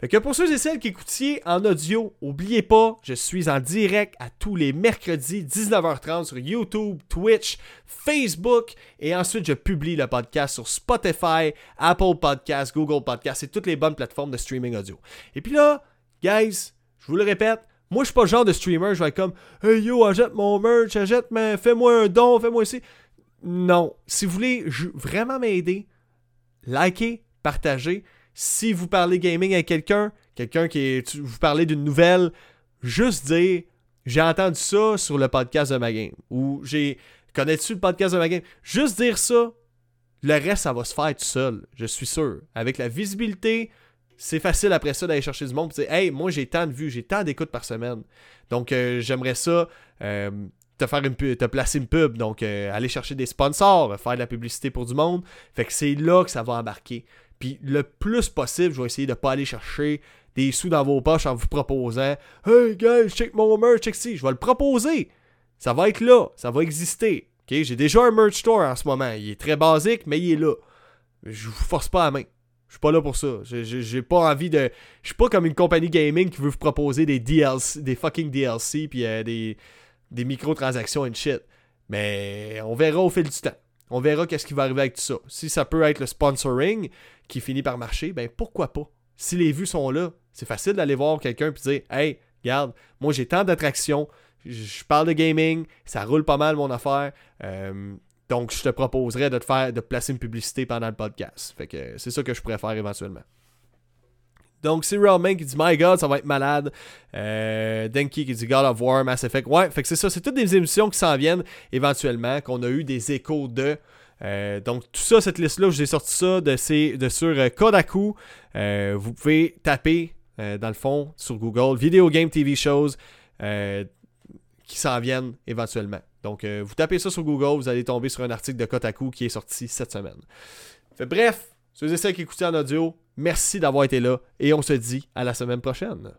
Fait que pour ceux et celles qui écoutiez en audio, n'oubliez pas, je suis en direct à tous les mercredis 19h30 sur YouTube, Twitch, Facebook et ensuite je publie le podcast sur Spotify, Apple Podcasts, Google Podcasts et toutes les bonnes plateformes de streaming audio. Et puis là, guys, je vous le répète, moi, je suis pas le genre de streamer, je vais être comme Hey yo, achète mon merch, achète, mais fais-moi un don, fais-moi ici. Non. Si vous voulez vraiment m'aider, likez, partagez. Si vous parlez gaming avec quelqu'un, quelqu'un qui. Vous parlez d'une nouvelle, juste dire J'ai entendu ça sur le podcast de ma game. Ou j'ai. Connais-tu le podcast de ma game? Juste dire ça, le reste, ça va se faire tout seul, je suis sûr. Avec la visibilité, c'est facile après ça d'aller chercher du monde et dire Hey, moi j'ai tant de vues, j'ai tant d'écoutes par semaine. Donc euh, j'aimerais ça euh, te faire une te placer une pub. Donc euh, aller chercher des sponsors, faire de la publicité pour du monde. Fait que c'est là que ça va embarquer. Puis le plus possible, je vais essayer de pas aller chercher des sous dans vos poches en vous proposant Hey guys, check mon merch, check si. Je vais le proposer. Ça va être là, ça va exister. J'ai déjà un merch store en ce moment. Il est très basique, mais il est là. Je vous force pas la main. Je suis pas là pour ça. J'ai pas envie de. Je suis pas comme une compagnie gaming qui veut vous proposer des DLC, des fucking DLC puis euh, des, microtransactions et shit. Mais on verra au fil du temps. On verra qu'est-ce qui va arriver avec tout ça. Si ça peut être le sponsoring qui finit par marcher, ben pourquoi pas? Si les vues sont là, c'est facile d'aller voir quelqu'un et dire Hey, regarde, moi j'ai tant d'attractions, je parle de gaming, ça roule pas mal mon affaire. Euh, donc, je te proposerais de te faire, de placer une publicité pendant le podcast. Fait que c'est ça que je pourrais faire éventuellement. Donc, c'est Man qui dit My God, ça va être malade. Euh, Denki qui dit God of War, Mass Effect. Ouais, fait que c'est ça. C'est toutes des émissions qui s'en viennent éventuellement, qu'on a eu des échos de. Euh, donc, tout ça, cette liste-là, je vous ai sorti ça de, de sur euh, Kodaku. vous pouvez taper, dans le fond, sur Google, Video Game TV Shows qui s'en viennent éventuellement. Donc, euh, vous tapez ça sur Google, vous allez tomber sur un article de Kotaku qui est sorti cette semaine. Bref, ceux et celles qui écoutaient en audio, merci d'avoir été là et on se dit à la semaine prochaine.